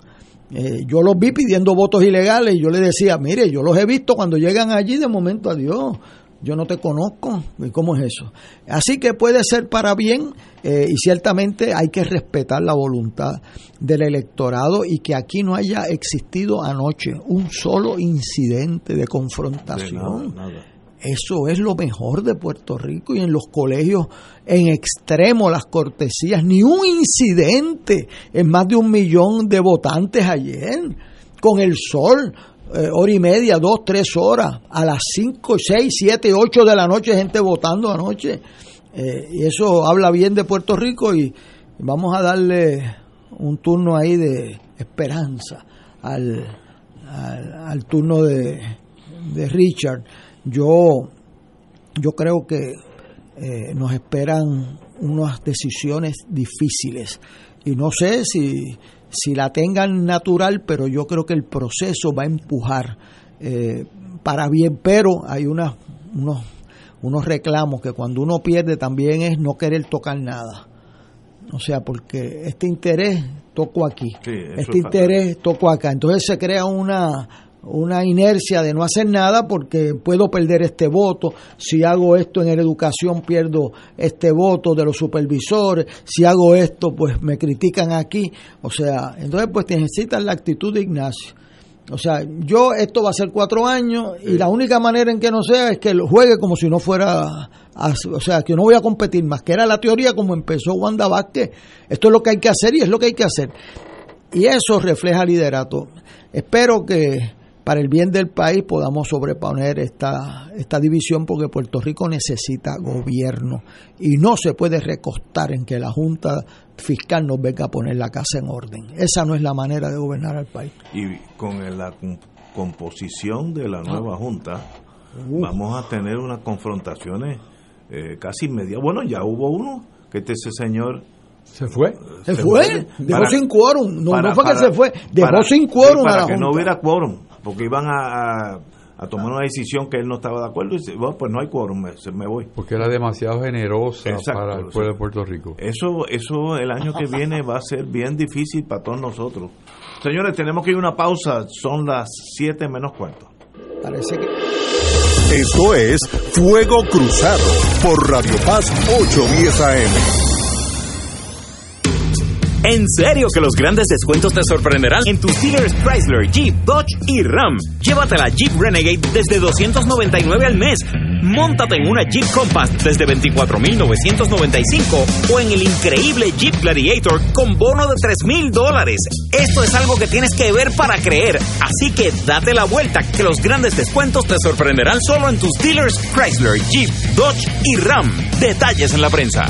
eh, yo los vi pidiendo votos ilegales y yo les decía, mire, yo los he visto cuando llegan allí de momento, adiós, yo no te conozco, ¿y cómo es eso? Así que puede ser para bien eh, y ciertamente hay que respetar la voluntad del electorado y que aquí no haya existido anoche un solo incidente de confrontación. Eso es lo mejor de Puerto Rico y en los colegios en extremo las cortesías, ni un incidente en más de un millón de votantes ayer con el sol eh, hora y media, dos, tres horas, a las cinco, seis, siete, ocho de la noche, gente votando anoche. Eh, y eso habla bien de Puerto Rico y vamos a darle un turno ahí de esperanza al, al, turno de, de, Richard. Yo, yo creo que eh, nos esperan unas decisiones difíciles y no sé si si la tengan natural, pero yo creo que el proceso va a empujar eh, para bien, pero hay unos, unos reclamos que cuando uno pierde también es no querer tocar nada. O sea, porque este interés tocó aquí, este interés tocó acá. Entonces se crea una, una inercia de no hacer nada porque puedo perder este voto, si hago esto en educación pierdo este voto de los supervisores, si hago esto pues me critican aquí, o sea, entonces pues necesitan la actitud de Ignacio. O sea, yo esto va a ser cuatro años y la única manera en que no sea es que lo juegue como si no fuera, o sea, que no voy a competir más, que era la teoría como empezó Wanda Vázquez. Esto es lo que hay que hacer y es lo que hay que hacer. Y eso refleja liderato. Espero que para el bien del país podamos sobreponer esta, esta división porque Puerto Rico necesita gobierno y no se puede recostar en que la Junta Fiscal nos venga a poner la casa en orden. Esa no es la manera de gobernar al país. Y con la composición de la nueva Junta vamos a tener unas confrontaciones eh, casi inmediatas. Bueno, ya hubo uno, que este ese señor ¿Se fue? Se, fue, dejó sin quórum. No, no fue que se fue, dejó sin quórum. para que no hubiera quórum porque iban a, a tomar una decisión que él no estaba de acuerdo y dice, bueno, pues no hay quórum, me, me voy. Porque era demasiado generosa para el pueblo de Puerto Rico. Eso, eso el año que viene va a ser bien difícil para todos nosotros. Señores, tenemos que ir a una pausa, son las 7 menos cuarto. Parece que... Esto es Fuego Cruzado por Radio Paz 810 AM. En serio que los grandes descuentos te sorprenderán en tus dealers Chrysler, Jeep, Dodge y Ram. Llévate la Jeep Renegade desde 299 al mes. Móntate en una Jeep Compass desde 24,995 o en el increíble Jeep Gladiator con bono de 3,000 dólares. Esto es algo que tienes que ver para creer. Así que date la vuelta que los grandes descuentos te sorprenderán solo en tus dealers Chrysler, Jeep, Dodge y Ram. Detalles en la prensa.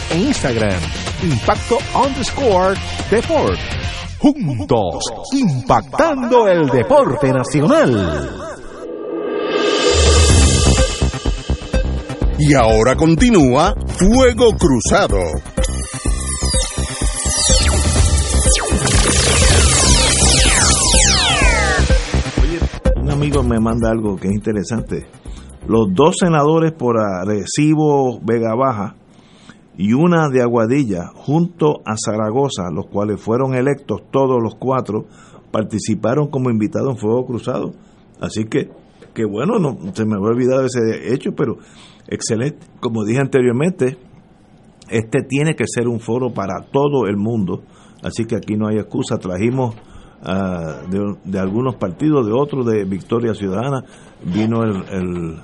e Instagram. Impacto underscore Deport. Juntos, impactando el deporte nacional. Y ahora continúa Fuego Cruzado. Oye, un amigo me manda algo que es interesante. Los dos senadores por Arecibo Vega Baja y una de Aguadilla, junto a Zaragoza, los cuales fueron electos todos los cuatro, participaron como invitados en Fuego Cruzado. Así que, que bueno, no se me había olvidado ese hecho, pero excelente. Como dije anteriormente, este tiene que ser un foro para todo el mundo, así que aquí no hay excusa. Trajimos uh, de, de, algunos partidos, de otros, de Victoria Ciudadana, vino el, el,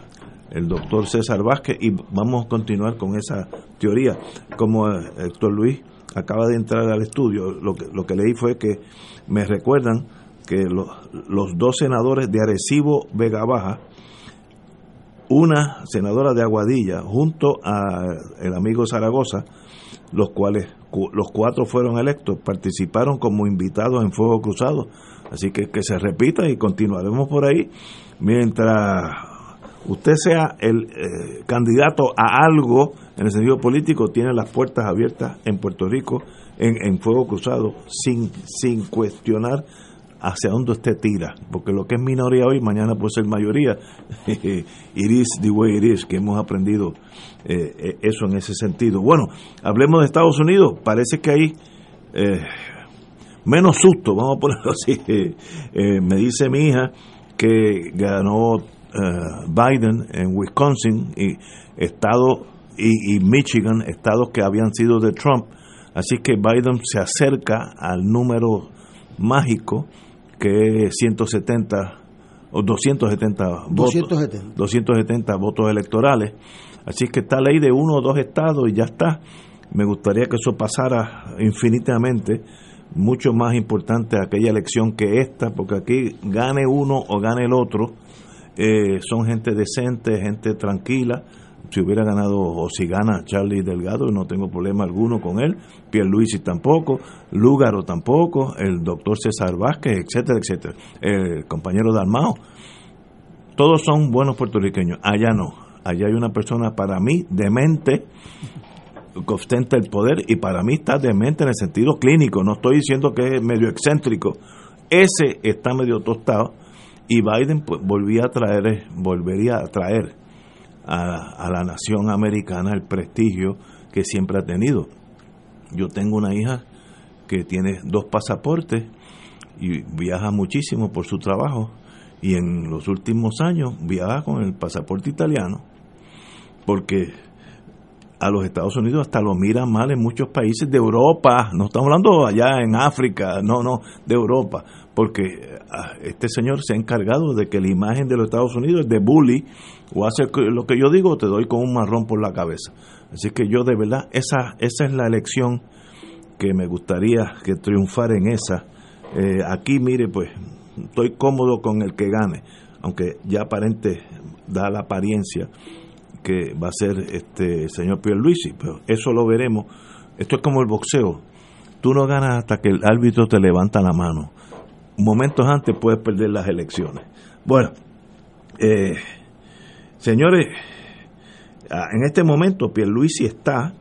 el, doctor César Vázquez y vamos a continuar con esa teoría. Como Héctor Luis acaba de entrar al estudio, lo que, lo que leí fue que me recuerdan que los, los dos senadores de Arecibo Vega Baja, una senadora de Aguadilla junto a el amigo Zaragoza, los cuales los cuatro fueron electos, participaron como invitados en Fuego Cruzado. Así que que se repita y continuaremos por ahí mientras usted sea el eh, candidato a algo en el sentido político, tiene las puertas abiertas en Puerto Rico en, en Fuego Cruzado sin, sin cuestionar hacia dónde usted tira, porque lo que es minoría hoy, mañana puede ser mayoría. iris the way it que hemos aprendido eh, eso en ese sentido. Bueno, hablemos de Estados Unidos, parece que hay eh, menos susto, vamos a ponerlo así. Eh, me dice mi hija que ganó Biden en Wisconsin y estado y, y Michigan, estados que habían sido de Trump, así que Biden se acerca al número mágico que 170 o 270 votos, 270. 270 votos electorales. Así que está ley de uno o dos estados y ya está. Me gustaría que eso pasara infinitamente, mucho más importante aquella elección que esta, porque aquí gane uno o gane el otro, eh, son gente decente, gente tranquila, si hubiera ganado o si gana Charlie Delgado, no tengo problema alguno con él, Pierluisi tampoco, Lúgaro tampoco, el doctor César Vázquez, etcétera, etcétera, el compañero Dalmao, todos son buenos puertorriqueños, allá no, allá hay una persona para mí demente que ostenta el poder y para mí está demente en el sentido clínico, no estoy diciendo que es medio excéntrico, ese está medio tostado y Biden pues, volvía a traer, volvería a traer a, la nación americana el prestigio que siempre ha tenido. Yo tengo una hija que tiene dos pasaportes y viaja muchísimo por su trabajo y en los últimos años viaja con el pasaporte italiano porque a los Estados Unidos hasta lo miran mal en muchos países de Europa, no estamos hablando allá en África, no, no, de Europa, porque ah, este señor se ha encargado de que la imagen de los Estados Unidos es de bully, o hace lo que yo digo, te doy con un marrón por la cabeza. Así que yo de verdad, esa, esa es la elección que me gustaría que triunfara en esa. Eh, aquí, mire, pues, estoy cómodo con el que gane, aunque ya aparente da la apariencia que va a ser este señor Pierluisi, pero eso lo veremos. Esto es como el boxeo. Tú no ganas hasta que el árbitro te levanta la mano. Momentos antes puedes perder las elecciones. Bueno, eh, señores, ah, en este momento Pierluisi está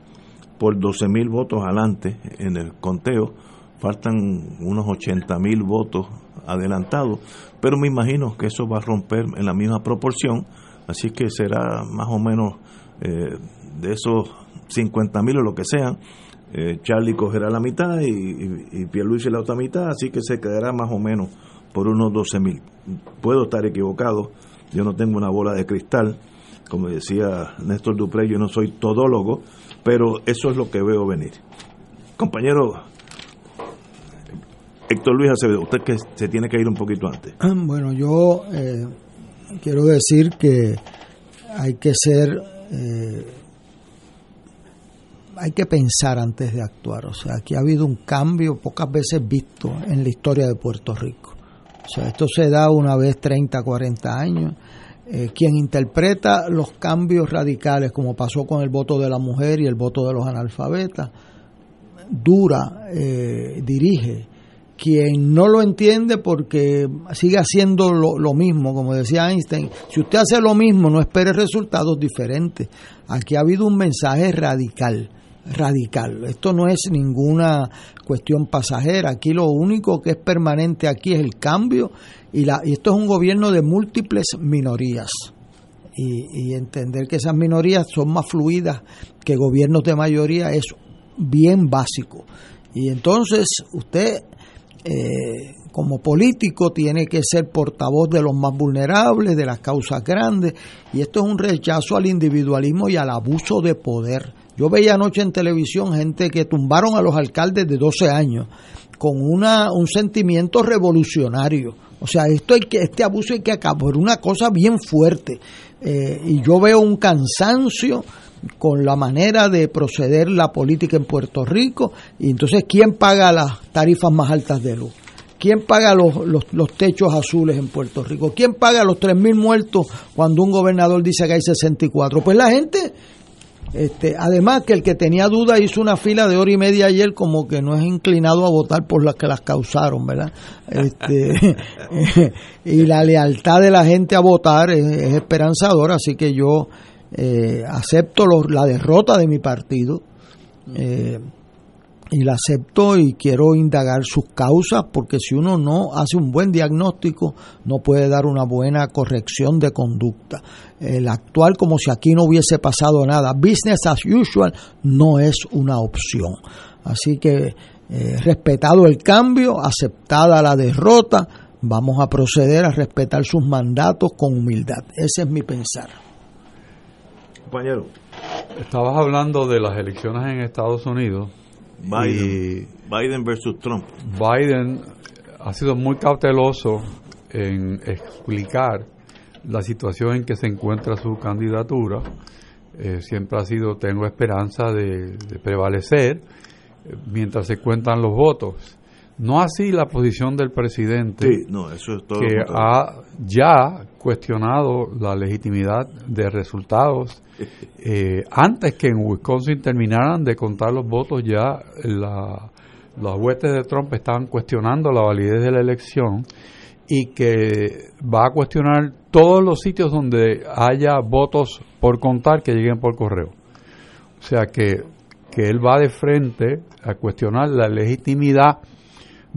por 12 mil votos adelante en el conteo. Faltan unos 80 mil votos adelantados, pero me imagino que eso va a romper en la misma proporción Así que será más o menos eh, de esos 50 mil o lo que sean. Eh, Charlie cogerá la mitad y, y, y Pierluisi la otra mitad, así que se quedará más o menos por unos 12 mil. Puedo estar equivocado, yo no tengo una bola de cristal, como decía Néstor Dupré, yo no soy todólogo, pero eso es lo que veo venir. Compañero Héctor Luis Acevedo, usted que se tiene que ir un poquito antes. Bueno, yo eh, quiero decir que hay que ser, eh, hay que pensar antes de actuar. O sea, aquí ha habido un cambio pocas veces visto en la historia de Puerto Rico. O sea, esto se da una vez 30, 40 años. Eh, quien interpreta los cambios radicales, como pasó con el voto de la mujer y el voto de los analfabetas, dura, eh, dirige quien no lo entiende porque sigue haciendo lo, mismo, como decía Einstein, si usted hace lo mismo no espere resultados diferentes. Aquí ha habido un mensaje radical, radical. Esto no es ninguna cuestión pasajera, aquí lo único que es permanente aquí es el cambio y, la, y esto es un gobierno de múltiples minorías. Y, y entender que esas minorías son más fluidas que gobiernos de mayoría es bien básico. Y entonces usted eh, como político tiene que ser portavoz de los más vulnerables, de las causas grandes, y esto es un rechazo al individualismo y al abuso de poder. Yo veía anoche en televisión gente que tumbaron a los alcaldes de 12 años con una, un sentimiento revolucionario. O sea, esto hay que, este abuso hay que acabar, una cosa bien fuerte. Eh, y yo veo un cansancio con la manera de proceder la política en Puerto Rico y entonces quién paga las tarifas más altas de luz quién paga los, los, techos azules en Puerto Rico quién paga los 3.000 muertos cuando un gobernador dice que hay 64 pues la gente este, además que el que tenía duda hizo una fila de hora y media ayer como que no es inclinado a votar por las que las causaron, ¿verdad? Este, y la lealtad de la gente a votar es, es esperanzadora, así que yo eh, acepto la derrota de mi partido eh, y la acepto y quiero indagar sus causas porque si uno no hace un buen diagnóstico no puede dar una buena corrección de conducta. El actual como si aquí no hubiese pasado nada, business as usual no es una opción. Así que eh, respetado el cambio, aceptada la derrota, vamos a proceder a respetar sus mandatos con humildad. Ese es mi pensar compañero. Estabas hablando de las elecciones en Estados Unidos. Biden, Biden versus Trump. Biden ha sido muy cauteloso en explicar la situación en que se encuentra su candidatura. Eh, siempre ha sido, tengo esperanza de, prevalecer eh, mientras se cuentan los votos. No así la posición del presidente, Sí, no, eso es todo. que ha ya cuestionado la legitimidad de resultados. Eh, antes que en Wisconsin terminaran de contar los votos, ya la, los huestes de Trump estaban cuestionando la validez de la elección y que va a cuestionar todos los sitios donde haya votos por contar que lleguen por correo. O sea que, que él va de frente a cuestionar la legitimidad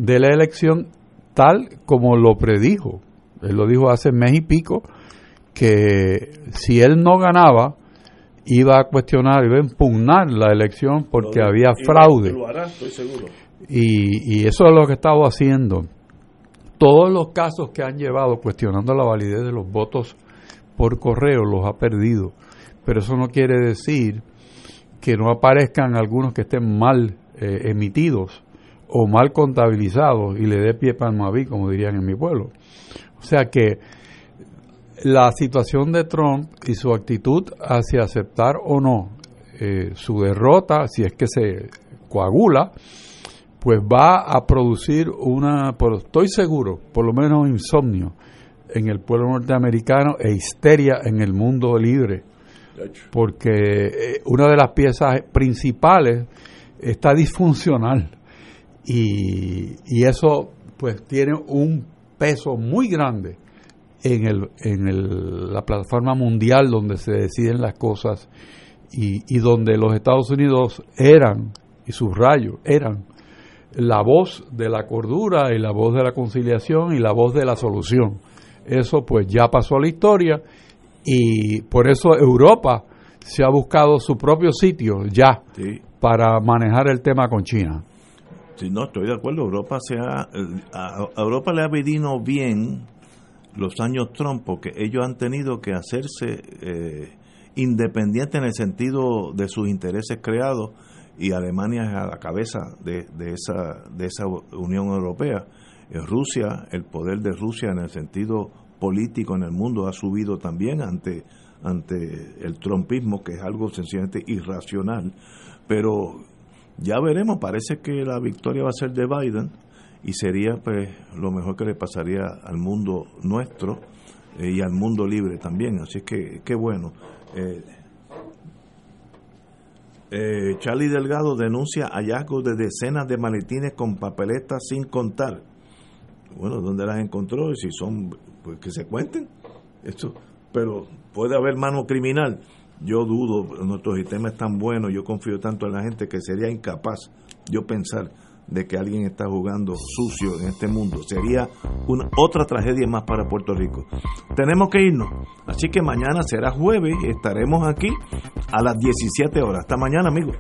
de la elección tal como lo predijo. Él lo dijo hace mes y pico que si él no ganaba iba a cuestionar, iba a impugnar la elección porque Lo- había fraude. Lo hará, estoy seguro. Y, y eso es lo que estaba haciendo. Todos los casos que han llevado cuestionando la validez de los votos por correo los ha perdido. Pero eso no quiere decir que no aparezcan algunos que estén mal eh, emitidos o mal contabilizados y le dé pie palmaví, como dirían en mi pueblo. O sea que la situación de Trump y su actitud hacia aceptar o no eh, su derrota, si es que se coagula, pues va a producir una, estoy seguro, por lo menos insomnio en el pueblo norteamericano e histeria en el mundo libre, porque eh, una de las piezas principales está disfuncional y, y eso pues tiene un peso muy grande en, el, en el- la plataforma mundial donde se deciden las cosas y, y donde los Estados Unidos eran, y subrayo, eran la voz de la cordura y la voz de la conciliación y la voz de la solución. Eso pues ya pasó a la historia y por eso Europa se ha buscado su propio sitio ya Sí. para manejar el tema con China. Sí, no, estoy de acuerdo. Europa se ha, a, a Europa le ha venido bien los años Trump porque ellos han tenido que hacerse eh, independientes en el sentido de sus intereses creados y Alemania es a la cabeza de, de esa de esa Unión Europea. Eh, Rusia, el poder de Rusia en el sentido político en el mundo ha subido también ante ante el trumpismo que es algo sencillamente irracional, pero ya veremos, parece que la victoria va a ser de Biden y sería pues lo mejor que le pasaría al mundo nuestro eh, y al mundo libre también, así que qué bueno. Eh, eh, Charlie Delgado denuncia hallazgos de decenas de maletines con papeletas sin contar. Bueno, ¿dónde las encontró? Y si son, pues que se cuenten. Esto, pero puede haber mano criminal. Yo dudo, nuestro sistema es tan bueno, yo confío tanto en la gente que sería incapaz yo pensar de que alguien está jugando sucio en este mundo. Sería una, otra tragedia más para Puerto Rico. Tenemos que irnos. Así que mañana será jueves y estaremos aquí a las 17 horas. Hasta mañana, amigos.